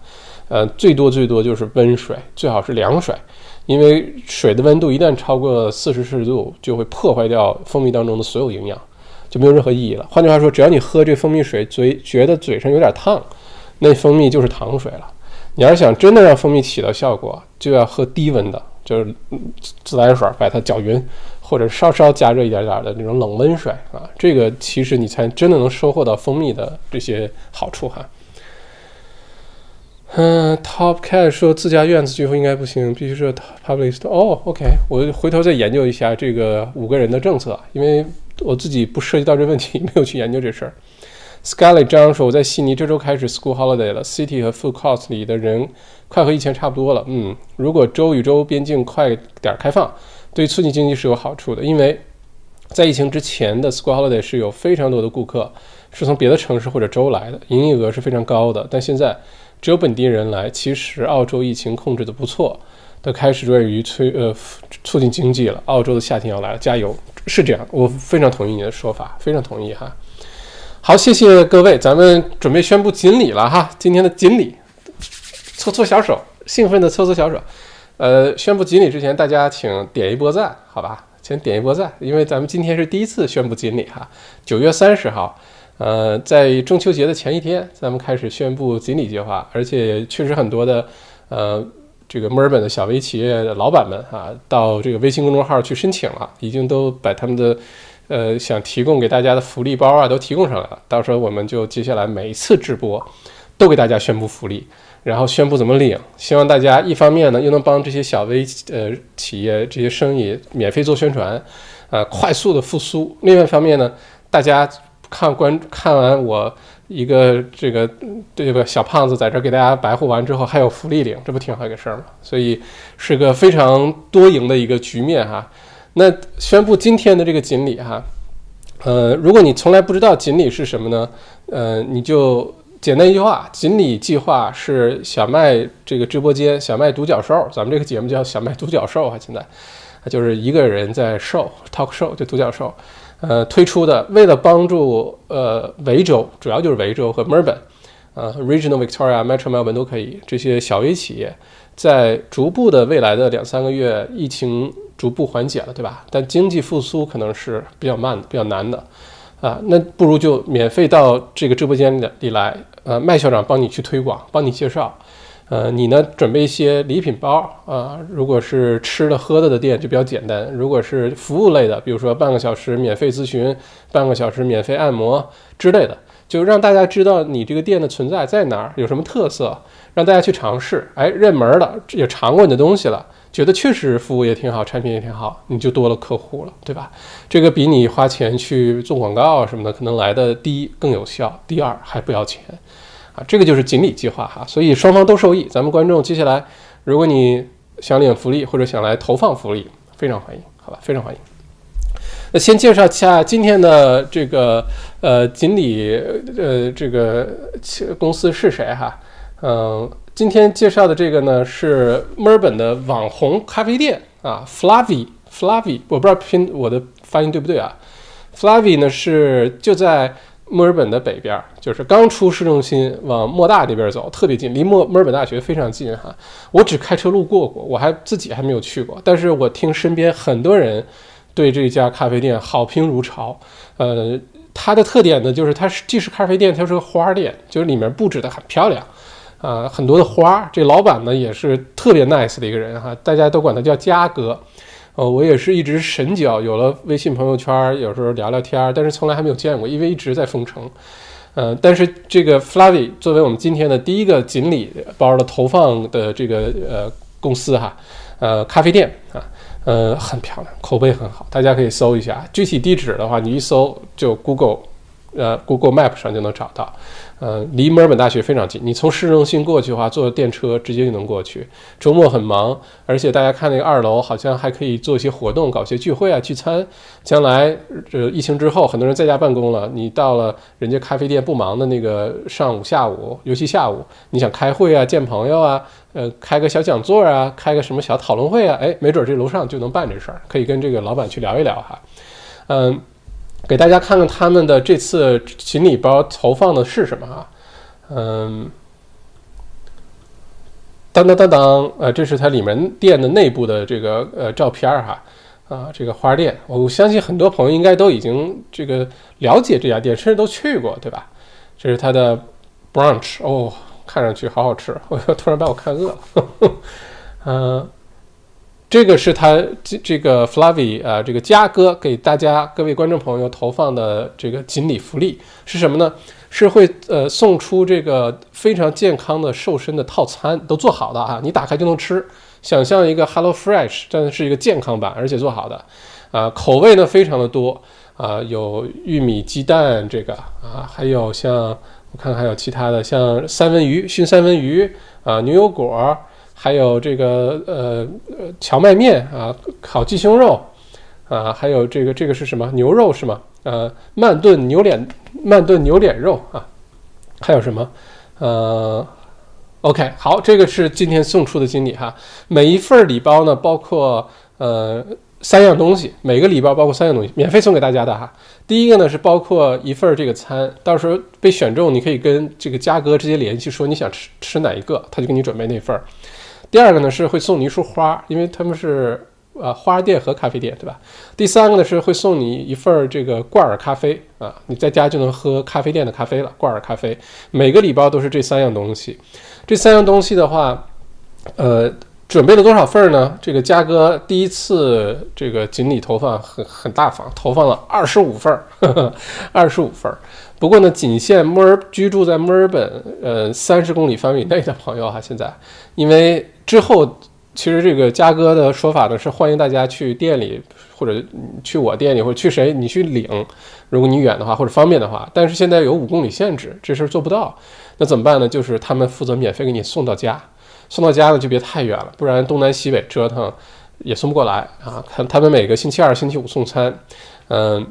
A: 呃最多最多就是温水，最好是凉水。因为水的温度一旦超过四十摄氏度，就会破坏掉蜂蜜当中的所有营养，就没有任何意义了。换句话说，只要你喝这蜂蜜水，嘴觉得嘴上有点烫，那蜂蜜就是糖水了。你要是想真的让蜂蜜起到效果，就要喝低温的，就是自来水把它搅匀，或者稍稍加热一点点的那种冷温水啊，这个其实你才真的能收获到蜂蜜的这些好处哈。嗯，Top Cat 说自家院子最后应该不行，必须是 Public。哦，OK，我回头再研究一下这个五个人的政策，因为我自己不涉及到这问题，(laughs) 没有去研究这事儿。Scarlett 张说我在悉尼，这周开始 School Holiday 了，City 和 Food Cost 里的人快和以前差不多了。嗯，如果州与州边境快点开放，对促进经济是有好处的，因为在疫情之前的 School Holiday 是有非常多的顾客是从别的城市或者州来的，营业额是非常高的，但现在。只有本地人来，其实澳洲疫情控制的不错，的开始在于催呃促进经济了。澳洲的夏天要来了，加油！是这样，我非常同意你的说法，非常同意哈。好，谢谢各位，咱们准备宣布锦鲤了哈。今天的锦鲤，搓搓小手，兴奋的搓搓小手。呃，宣布锦鲤之前，大家请点一波赞，好吧？请点一波赞，因为咱们今天是第一次宣布锦鲤哈。九月三十号。呃，在中秋节的前一天，咱们开始宣布锦鲤计划，而且确实很多的，呃，这个墨尔本的小微企业的老板们啊，到这个微信公众号去申请了，已经都把他们的，呃，想提供给大家的福利包啊，都提供上来了。到时候我们就接下来每一次直播，都给大家宣布福利，然后宣布怎么领。希望大家一方面呢，又能帮这些小微呃企业这些生意免费做宣传，啊，快速的复苏；另外一方面呢，大家。看观看完我一个这个这个小胖子在这给大家白活完之后还有福利领，这不挺好一个事儿吗？所以是个非常多赢的一个局面哈。那宣布今天的这个锦鲤哈，呃，如果你从来不知道锦鲤是什么呢？呃，你就简单一句话，锦鲤计划是小麦这个直播间小麦独角兽，咱们这个节目叫小麦独角兽啊，现在就是一个人在 show talk show 就独角兽。呃，推出的为了帮助呃维州，主要就是维州和墨尔本，呃，Regional Victoria、Metro Melbourne 都可以，这些小微企业在逐步的未来的两三个月，疫情逐步缓解了，对吧？但经济复苏可能是比较慢的，比较难的，啊，那不如就免费到这个直播间里里来，呃，麦校长帮你去推广，帮你介绍。呃，你呢？准备一些礼品包啊。如果是吃的喝的的店就比较简单。如果是服务类的，比如说半个小时免费咨询、半个小时免费按摩之类的，就让大家知道你这个店的存在在哪儿，有什么特色，让大家去尝试。哎，认门了，也尝过你的东西了，觉得确实服务也挺好，产品也挺好，你就多了客户了，对吧？这个比你花钱去做广告什么的可能来的第一更有效，第二还不要钱。啊，这个就是锦鲤计划哈，所以双方都受益。咱们观众接下来，如果你想领福利或者想来投放福利，非常欢迎，好吧，非常欢迎。那先介绍一下今天的这个呃锦鲤呃这个公司是谁哈？嗯，今天介绍的这个呢是墨尔本的网红咖啡店啊，Flavi Flavi，我不知道拼我的发音对不对啊？Flavi 呢是就在。墨尔本的北边，就是刚出市中心往莫大这边走，特别近，离墨墨尔本大学非常近哈。我只开车路过过，我还自己还没有去过，但是我听身边很多人对这家咖啡店好评如潮。呃，它的特点呢，就是它是既是咖啡店，它又是个花店，就是里面布置的很漂亮啊，很多的花。这老板呢也是特别 nice 的一个人哈，大家都管他叫嘉哥。呃，我也是一直神交，有了微信朋友圈，有时候聊聊天，但是从来还没有见过，因为一直在封城。呃，但是这个 Flavy 作为我们今天的第一个锦鲤包的投放的这个呃公司哈，呃咖啡店啊，呃很漂亮，口碑很好，大家可以搜一下。具体地址的话，你一搜就 Google，呃 Google Map 上就能找到。呃，离墨尔本大学非常近，你从市中心过去的话，坐电车直接就能过去。周末很忙，而且大家看那个二楼好像还可以做一些活动，搞些聚会啊、聚餐。将来这疫情之后，很多人在家办公了，你到了人家咖啡店不忙的那个上午、下午，尤其下午，你想开会啊、见朋友啊，呃，开个小讲座啊，开个什么小讨论会啊，哎，没准这楼上就能办这事儿，可以跟这个老板去聊一聊哈。嗯。给大家看看他们的这次锦鲤包投放的是什么啊？嗯，当当当当，呃，这是它里面店的内部的这个呃照片儿哈，啊，这个花店，我相信很多朋友应该都已经这个了解这家店，甚至都去过，对吧？这是它的 brunch，哦，看上去好好吃，我突然把我看饿了，嗯。(laughs) 这个是他这这个 Flavi 啊，这个嘉哥给大家各位观众朋友投放的这个锦鲤福利是什么呢？是会呃送出这个非常健康的瘦身的套餐，都做好的啊，你打开就能吃，想象一个 Hello Fresh，但是一个健康版，而且做好的，啊，口味呢非常的多啊，有玉米鸡蛋这个啊，还有像我看还有其他的，像三文鱼熏三文鱼啊，牛油果。还有这个呃呃荞麦面啊，烤鸡胸肉啊，还有这个这个是什么牛肉是吗？呃，慢炖牛脸慢炖牛脸肉啊，还有什么？呃，OK，好，这个是今天送出的锦鲤哈。每一份礼包呢，包括呃三样东西，每个礼包包括三样东西，免费送给大家的哈。第一个呢是包括一份这个餐，到时候被选中，你可以跟这个嘉哥直接联系，说你想吃吃哪一个，他就给你准备那份儿。第二个呢是会送你一束花，因为他们是呃花店和咖啡店，对吧？第三个呢是会送你一份儿这个罐儿咖啡啊，你在家就能喝咖啡店的咖啡了，罐儿咖啡。每个礼包都是这三样东西。这三样东西的话，呃，准备了多少份呢？这个嘉哥第一次这个锦鲤投放很很大方，投放了二十五份儿，(laughs) 二十五份儿。不过呢，仅限墨尔居住在墨尔本呃三十公里范围内的朋友哈。现在，因为之后其实这个嘉哥的说法呢是欢迎大家去店里或者去我店里或者去谁你去领，如果你远的话或者方便的话。但是现在有五公里限制，这事儿做不到，那怎么办呢？就是他们负责免费给你送到家，送到家呢就别太远了，不然东南西北折腾也送不过来啊。他他们每个星期二、星期五送餐，嗯，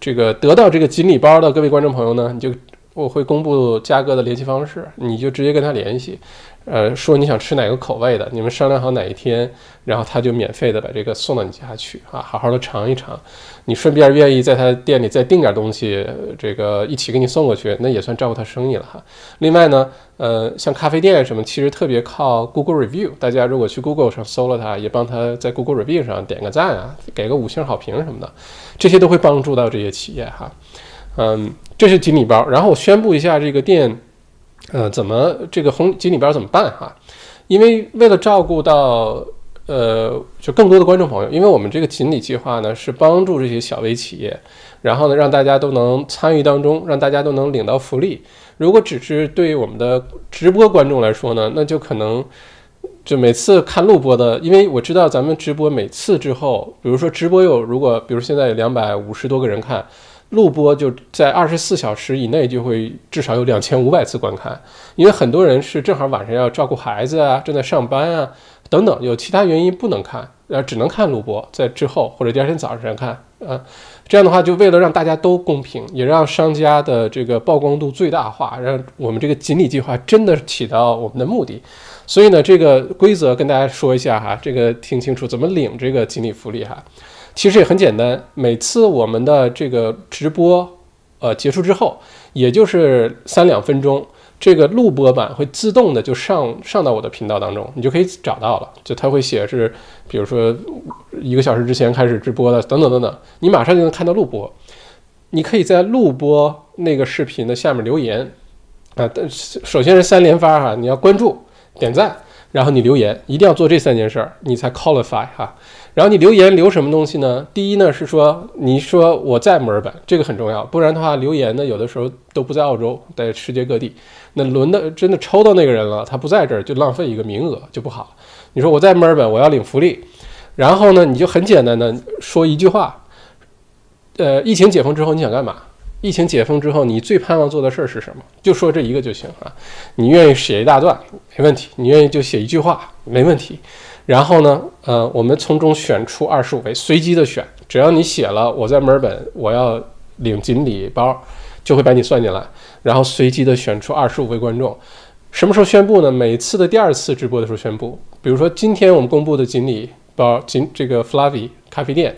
A: 这个得到这个锦鲤包的各位观众朋友呢，你就我会公布嘉哥的联系方式，你就直接跟他联系。呃，说你想吃哪个口味的，你们商量好哪一天，然后他就免费的把这个送到你家去啊，好好的尝一尝。你顺便愿意在他店里再订点东西，这个一起给你送过去，那也算照顾他生意了哈。另外呢，呃，像咖啡店什么，其实特别靠 Google Review，大家如果去 Google 上搜了它，也帮他在 Google Review 上点个赞啊，给个五星好评什么的，这些都会帮助到这些企业哈。嗯，这是锦鲤包，然后我宣布一下这个店。呃，怎么这个红锦鲤边怎么办哈？因为为了照顾到呃，就更多的观众朋友，因为我们这个锦鲤计划呢是帮助这些小微企业，然后呢让大家都能参与当中，让大家都能领到福利。如果只是对于我们的直播观众来说呢，那就可能就每次看录播的，因为我知道咱们直播每次之后，比如说直播有如果比如现在有两百五十多个人看。录播就在二十四小时以内就会至少有两千五百次观看，因为很多人是正好晚上要照顾孩子啊，正在上班啊，等等，有其他原因不能看，呃，只能看录播，在之后或者第二天早上看，啊，这样的话就为了让大家都公平，也让商家的这个曝光度最大化，让我们这个锦鲤计划真的起到我们的目的，所以呢，这个规则跟大家说一下哈，这个听清楚怎么领这个锦鲤福利哈。其实也很简单，每次我们的这个直播，呃结束之后，也就是三两分钟，这个录播版会自动的就上上到我的频道当中，你就可以找到了。就它会写是，比如说一个小时之前开始直播的，等等等等，你马上就能看到录播。你可以在录播那个视频的下面留言，啊，但首先是三连发哈，你要关注、点赞，然后你留言，一定要做这三件事儿，你才 qualify 哈。然后你留言留什么东西呢？第一呢是说你说我在墨尔本，这个很重要，不然的话留言呢有的时候都不在澳洲，在世界各地。那轮的真的抽到那个人了，他不在这儿就浪费一个名额就不好。你说我在墨尔本，我要领福利，然后呢你就很简单的说一句话，呃，疫情解封之后你想干嘛？疫情解封之后你最盼望做的事儿是什么？就说这一个就行啊。你愿意写一大段没问题，你愿意就写一句话没问题。然后呢，呃，我们从中选出二十五位，随机的选，只要你写了我在墨尔本，我要领锦鲤包，就会把你算进来。然后随机的选出二十五位观众，什么时候宣布呢？每次的第二次直播的时候宣布。比如说今天我们公布的锦鲤包，锦这个 Flavy 咖啡店，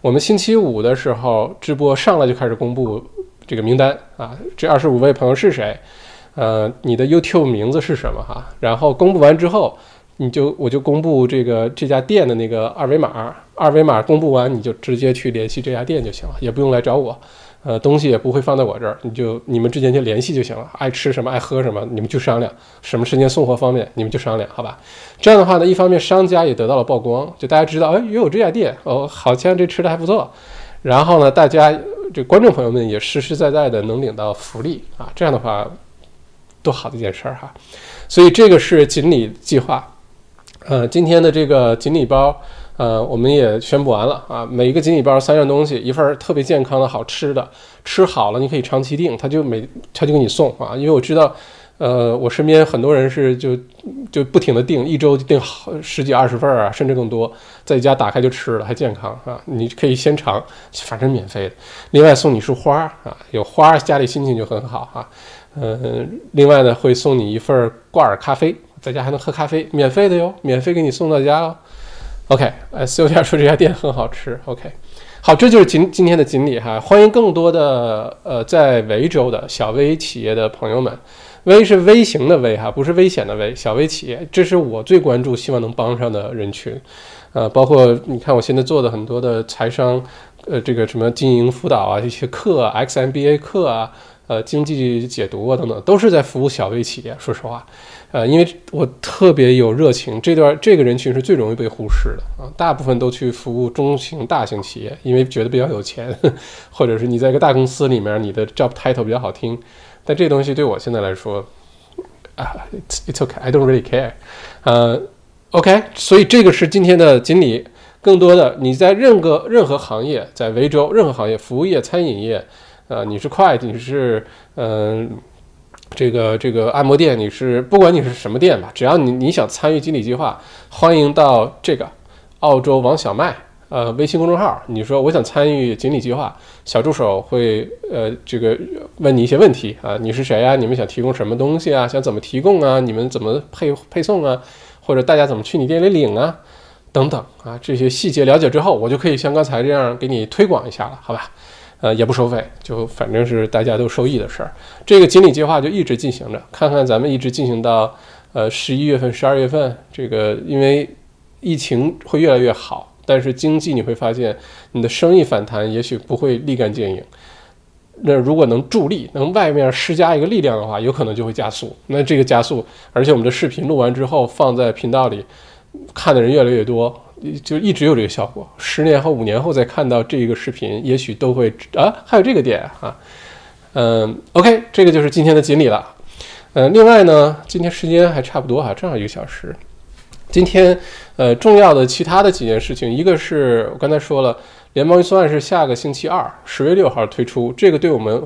A: 我们星期五的时候直播上来就开始公布这个名单啊，这二十五位朋友是谁？呃，你的 YouTube 名字是什么哈？然后公布完之后。你就我就公布这个这家店的那个二维码，二维码公布完你就直接去联系这家店就行了，也不用来找我，呃，东西也不会放在我这儿，你就你们之间就联系就行了，爱吃什么爱喝什么你们就商量，什么时间送货方便你们就商量，好吧？这样的话呢，一方面商家也得到了曝光，就大家知道，哎，也有这家店哦，好像这吃的还不错，然后呢，大家这观众朋友们也实实在在的能领到福利啊，这样的话多好的一件事儿哈，所以这个是锦鲤计划。呃，今天的这个锦鲤包，呃，我们也宣布完了啊。每一个锦鲤包三样东西，一份特别健康的好吃的，吃好了你可以长期订，他就每他就给你送啊。因为我知道，呃，我身边很多人是就就不停的订，一周就订好十几二十份啊，甚至更多，在家打开就吃了，还健康啊。你可以先尝，反正免费的。另外送你束花啊，有花家里心情就很好哈。嗯，另外呢会送你一份挂耳咖啡。在家还能喝咖啡，免费的哟，免费给你送到家哦。OK，呃，私下说这家店很好吃。OK，好，这就是今今天的锦鲤哈，欢迎更多的呃在维州的小微企业的朋友们，微是微型的微哈，不是危险的微，小微企业，这是我最关注，希望能帮上的人群。呃，包括你看我现在做的很多的财商，呃，这个什么经营辅导啊，一些课啊，XMBA 课啊，呃，经济解读啊等等，都是在服务小微企业。说实话。呃，因为我特别有热情，这段这个人群是最容易被忽视的啊，大部分都去服务中型、大型企业，因为觉得比较有钱，(laughs) 或者是你在一个大公司里面，你的 job title 比较好听。但这东西对我现在来说，啊，it's it's okay，I don't really care。呃 OK，所以这个是今天的锦鲤。更多的，你在任何任何行业，在维州任何行业，服务业、餐饮业，呃，你是会计，你是嗯，这个这个按摩店，你是不管你是什么店吧，只要你你想参与锦鲤计划，欢迎到这个澳洲王小麦呃微信公众号，你说我想参与锦鲤计划，小助手会呃这个问你一些问题啊，你是谁呀？你们想提供什么东西啊？想怎么提供啊？你们怎么配配送啊？或者大家怎么去你店里领啊？等等啊，这些细节了解之后，我就可以像刚才这样给你推广一下了，好吧？呃，也不收费，就反正是大家都受益的事儿。这个锦鲤计划就一直进行着，看看咱们一直进行到呃十一月份、十二月份，这个因为疫情会越来越好，但是经济你会发现你的生意反弹也许不会立竿见影。那如果能助力，能外面施加一个力量的话，有可能就会加速。那这个加速，而且我们的视频录完之后放在频道里。看的人越来越多，就一直有这个效果。十年后、五年后再看到这个视频，也许都会啊，还有这个点啊，嗯，OK，这个就是今天的锦鲤了。嗯，另外呢，今天时间还差不多哈，正好一个小时。今天呃，重要的其他的几件事情，一个是我刚才说了，联邦预算案是下个星期二，十月六号推出，这个对我们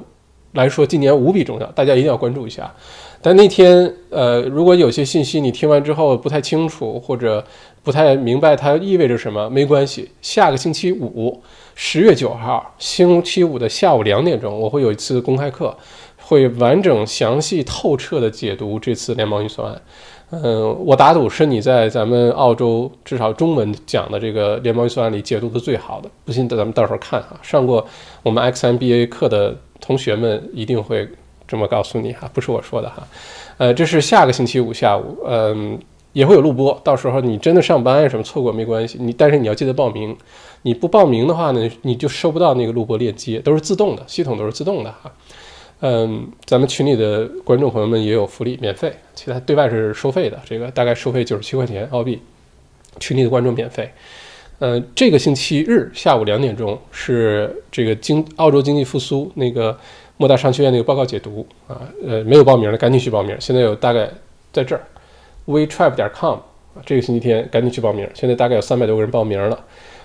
A: 来说今年无比重要，大家一定要关注一下。但那天，呃，如果有些信息你听完之后不太清楚，或者不太明白它意味着什么，没关系。下个星期五，十月九号，星期五的下午两点钟，我会有一次公开课，会完整、详细、透彻的解读这次联邦预算案。嗯，我打赌是你在咱们澳洲至少中文讲的这个联邦预算案里解读的最好的。不信，咱们到时候看哈。上过我们 XMBA 课的同学们一定会。这么告诉你哈，不是我说的哈，呃，这是下个星期五下午，嗯，也会有录播，到时候你真的上班什么错过没关系，你但是你要记得报名，你不报名的话呢，你就收不到那个录播链接，都是自动的，系统都是自动的哈，嗯，咱们群里的观众朋友们也有福利，免费，其他对外是收费的，这个大概收费九十七块钱澳币，群里的观众免费，呃，这个星期日下午两点钟是这个经澳洲经济复苏那个。莫大商学院那个报告解读啊，呃，没有报名的赶紧去报名。现在有大概在这儿，wetrap 点 com，这个星期天赶紧去报名。现在大概有三百多个人报名了。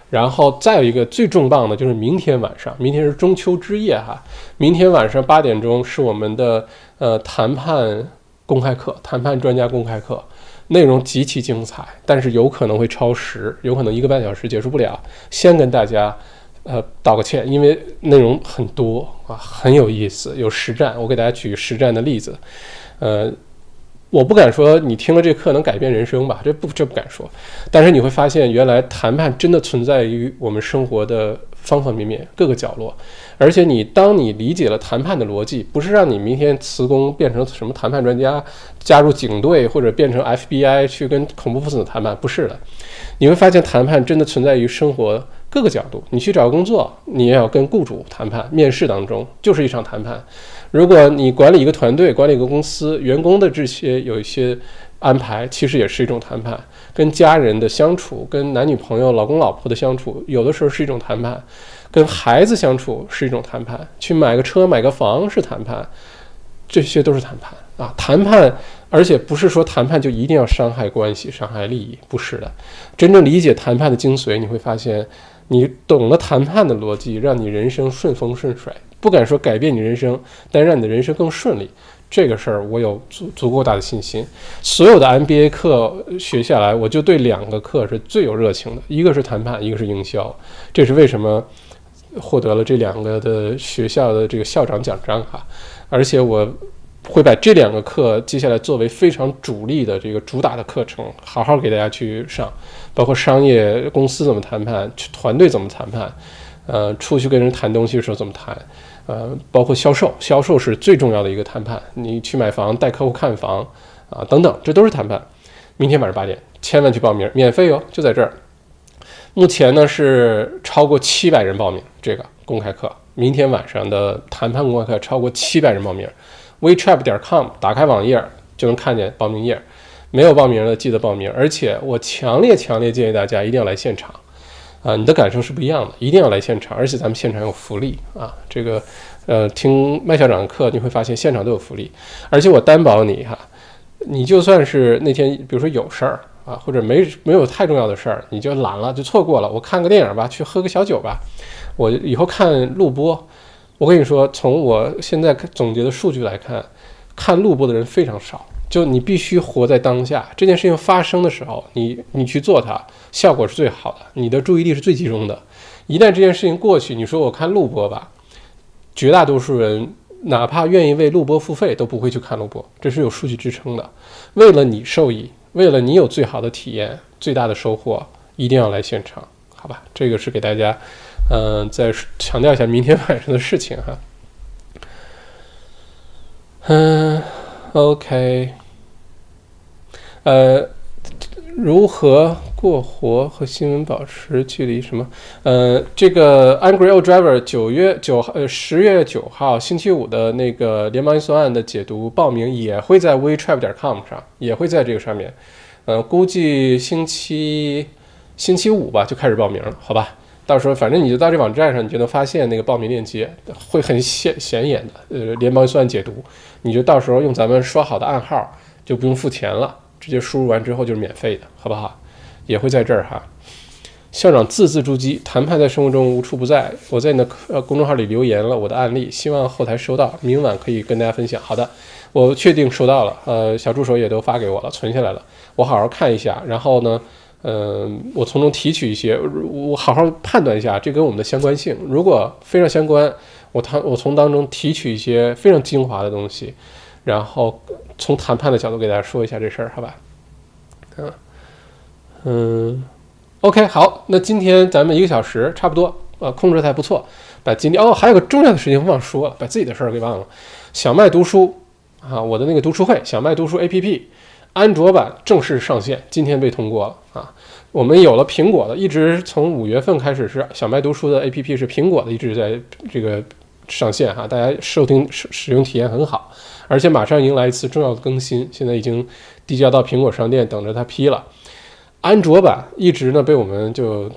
A: 然后再有一个最重磅的，就是明天晚上，明天是中秋之夜哈，明天晚上八点钟是我们的呃谈判公开课，谈判专家公开课，内容极其精彩，但是有可能会超时，有可能一个半小时结束不了。先跟大家。呃，道个歉，因为内容很多啊，很有意思，有实战。我给大家举实战的例子。呃，我不敢说你听了这课能改变人生吧，这不这不敢说。但是你会发现，原来谈判真的存在于我们生活的方方面面、各个角落。而且你当你理解了谈判的逻辑，不是让你明天辞工变成什么谈判专家，加入警队或者变成 FBI 去跟恐怖分子谈判，不是的。你会发现，谈判真的存在于生活。各个角度，你去找工作，你也要跟雇主谈判。面试当中就是一场谈判。如果你管理一个团队，管理一个公司，员工的这些有一些安排，其实也是一种谈判。跟家人的相处，跟男女朋友、老公老婆的相处，有的时候是一种谈判。跟孩子相处是一种谈判。去买个车、买个房是谈判，这些都是谈判啊！谈判，而且不是说谈判就一定要伤害关系、伤害利益，不是的。真正理解谈判的精髓，你会发现。你懂了谈判的逻辑，让你人生顺风顺水，不敢说改变你人生，但让你的人生更顺利，这个事儿我有足足够大的信心。所有的 MBA 课学下来，我就对两个课是最有热情的，一个是谈判，一个是营销。这是为什么获得了这两个的学校的这个校长奖章哈，而且我。会把这两个课接下来作为非常主力的这个主打的课程，好好给大家去上，包括商业公司怎么谈判，团队怎么谈判，呃，出去跟人谈东西的时候怎么谈，呃，包括销售，销售是最重要的一个谈判，你去买房带客户看房啊等等，这都是谈判。明天晚上八点，千万去报名，免费哦，就在这儿。目前呢是超过七百人报名这个公开课，明天晚上的谈判公开课超过七百人报名。wetrap 点 com 打开网页就能看见报名页，没有报名的记得报名。而且我强烈强烈建议大家一定要来现场，啊，你的感受是不一样的，一定要来现场。而且咱们现场有福利啊，这个呃听麦校长的课你会发现现场都有福利。而且我担保你哈，你就算是那天比如说有事儿啊，或者没没有太重要的事儿，你就懒了，就错过了。我看个电影吧，去喝个小酒吧。我以后看录播，我跟你说，从我现在总结的数据来看，看录播的人非常少。就你必须活在当下，这件事情发生的时候，你你去做它，效果是最好的，你的注意力是最集中的。一旦这件事情过去，你说我看录播吧，绝大多数人哪怕愿意为录播付费，都不会去看录播，这是有数据支撑的。为了你受益，为了你有最好的体验、最大的收获，一定要来现场，好吧？这个是给大家，嗯，再强调一下明天晚上的事情哈。嗯，OK。呃，如何过活和新闻保持距离？什么？呃，这个 Angry Old Driver 九月九号，呃，十月九号星期五的那个联邦预算案的解读报名也会在 WeTrap 点 com 上，也会在这个上面。呃，估计星期星期五吧就开始报名了，好吧？到时候反正你就到这网站上，你就能发现那个报名链接，会很显显眼的。呃，联邦预算案解读，你就到时候用咱们说好的暗号，就不用付钱了。直接输入完之后就是免费的，好不好？也会在这儿哈。校长字字珠玑，谈判在生活中无处不在。我在你的呃公众号里留言了我的案例，希望后台收到，明晚可以跟大家分享。好的，我确定收到了，呃，小助手也都发给我了，存下来了，我好好看一下。然后呢，嗯，我从中提取一些，我好好判断一下这跟我们的相关性。如果非常相关，我谈我从当中提取一些非常精华的东西。然后从谈判的角度给大家说一下这事儿，好吧？嗯嗯，OK，好，那今天咱们一个小时差不多，呃，控制的还不错。把今天哦，还有个重要的事情忘说了，把自己的事儿给忘了。小麦读书啊，我的那个读书会，小麦读书 APP，安卓版正式上线，今天被通过了啊。我们有了苹果的，一直从五月份开始是小麦读书的 APP 是苹果的，一直在这个上线哈，大家收听使使用体验很好。而且马上迎来一次重要的更新，现在已经递交到苹果商店，等着它批了。安卓版一直呢被我们就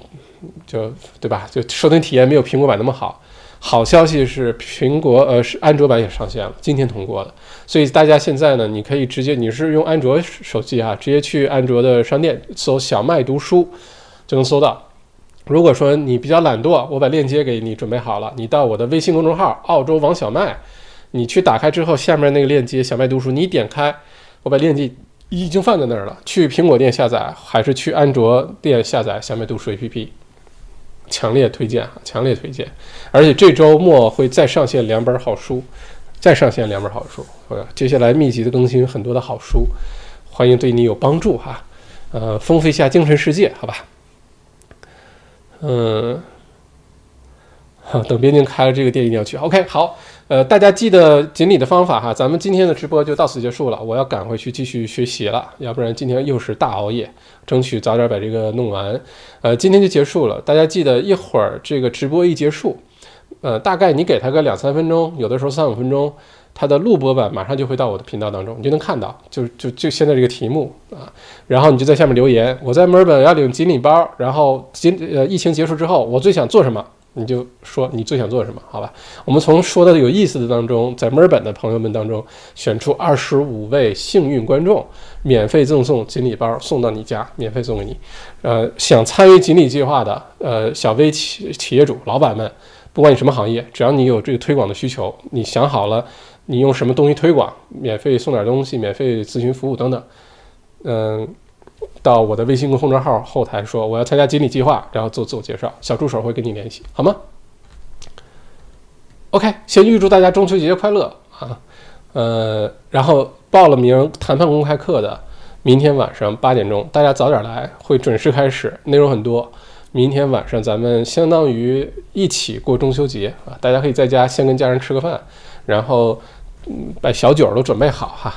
A: 就对吧？就收听体验没有苹果版那么好。好消息是苹果呃是安卓版也上线了，今天通过的。所以大家现在呢，你可以直接你是用安卓手机啊，直接去安卓的商店搜“小麦读书”就能搜到。如果说你比较懒惰，我把链接给你准备好了，你到我的微信公众号“澳洲王小麦”。你去打开之后，下面那个链接“小麦读书”，你点开，我把链接已经放在那儿了。去苹果店下载，还是去安卓店下载“小麦读书 ”APP？强烈推荐啊，强烈推荐！而且这周末会再上线两本好书，再上线两本好书。接下来密集的更新很多的好书，欢迎对你有帮助哈。呃，丰富一下精神世界，好吧？嗯，好，等边境开了，这个店一定要去。OK，好。呃，大家记得锦鲤的方法哈，咱们今天的直播就到此结束了。我要赶回去继续学习了，要不然今天又是大熬夜，争取早点把这个弄完。呃，今天就结束了，大家记得一会儿这个直播一结束，呃，大概你给他个两三分钟，有的时候三五分钟，他的录播版马上就会到我的频道当中，你就能看到，就就就现在这个题目啊，然后你就在下面留言，我在墨尔本要领锦鲤包，然后锦呃疫情结束之后，我最想做什么？你就说你最想做什么？好吧，我们从说的有意思的当中，在墨尔本的朋友们当中选出二十五位幸运观众，免费赠送锦鲤包送到你家，免费送给你。呃，想参与锦鲤计划的呃小微企企业主、老板们，不管你什么行业，只要你有这个推广的需求，你想好了你用什么东西推广，免费送点东西，免费咨询服务等等，嗯。到我的微信公众号后台说我要参加锦鲤计划，然后做自我介绍，小助手会跟你联系，好吗？OK，先预祝大家中秋节快乐啊！呃，然后报了名谈判公开课的，明天晚上八点钟，大家早点来，会准时开始，内容很多。明天晚上咱们相当于一起过中秋节啊！大家可以在家先跟家人吃个饭，然后把小酒都准备好哈，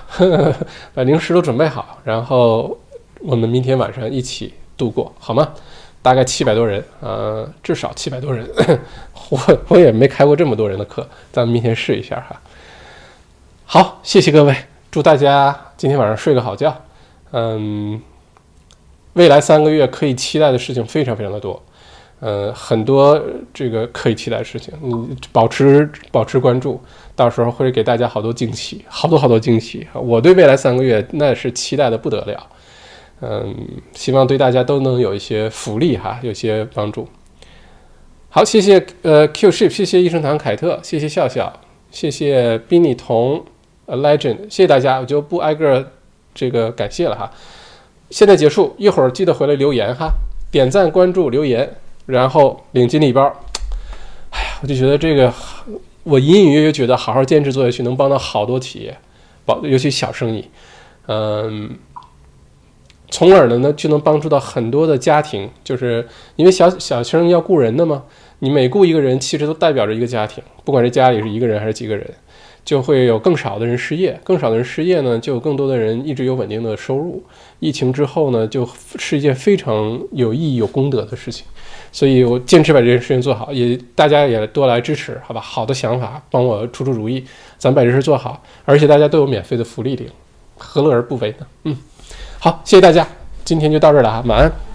A: (laughs) 把零食都准备好，然后。我们明天晚上一起度过好吗？大概七百多人，呃，至少七百多人。(laughs) 我我也没开过这么多人的课，咱们明天试一下哈。好，谢谢各位，祝大家今天晚上睡个好觉。嗯，未来三个月可以期待的事情非常非常的多，呃，很多这个可以期待的事情，你保持保持关注，到时候会给大家好多惊喜，好多好多惊喜。我对未来三个月那是期待的不得了。嗯，希望对大家都能有一些福利哈，有些帮助。好，谢谢呃 Q ship，谢谢益生堂凯特，谢谢笑笑，谢谢 Binny 童 Legend，谢谢大家，我就不挨个这个感谢了哈。现在结束，一会儿记得回来留言哈，点赞、关注、留言，然后领金礼包。哎呀，我就觉得这个，我隐隐约约觉得好好坚持做下去，能帮到好多企业，帮尤其小生意，嗯，从而呢呢就能帮助到很多的家庭，就是因为小小生要雇人的嘛，你每雇一个人，其实都代表着一个家庭，不管是家里是一个人还是几个人。就会有更少的人失业，更少的人失业呢，就有更多的人一直有稳定的收入。疫情之后呢，就是一件非常有意义、有功德的事情。所以我坚持把这件事情做好，也大家也多来支持，好吧？好的想法，帮我出出主意，咱把这事做好。而且大家都有免费的福利领，何乐而不为呢？嗯，好，谢谢大家，今天就到这儿了哈，晚安。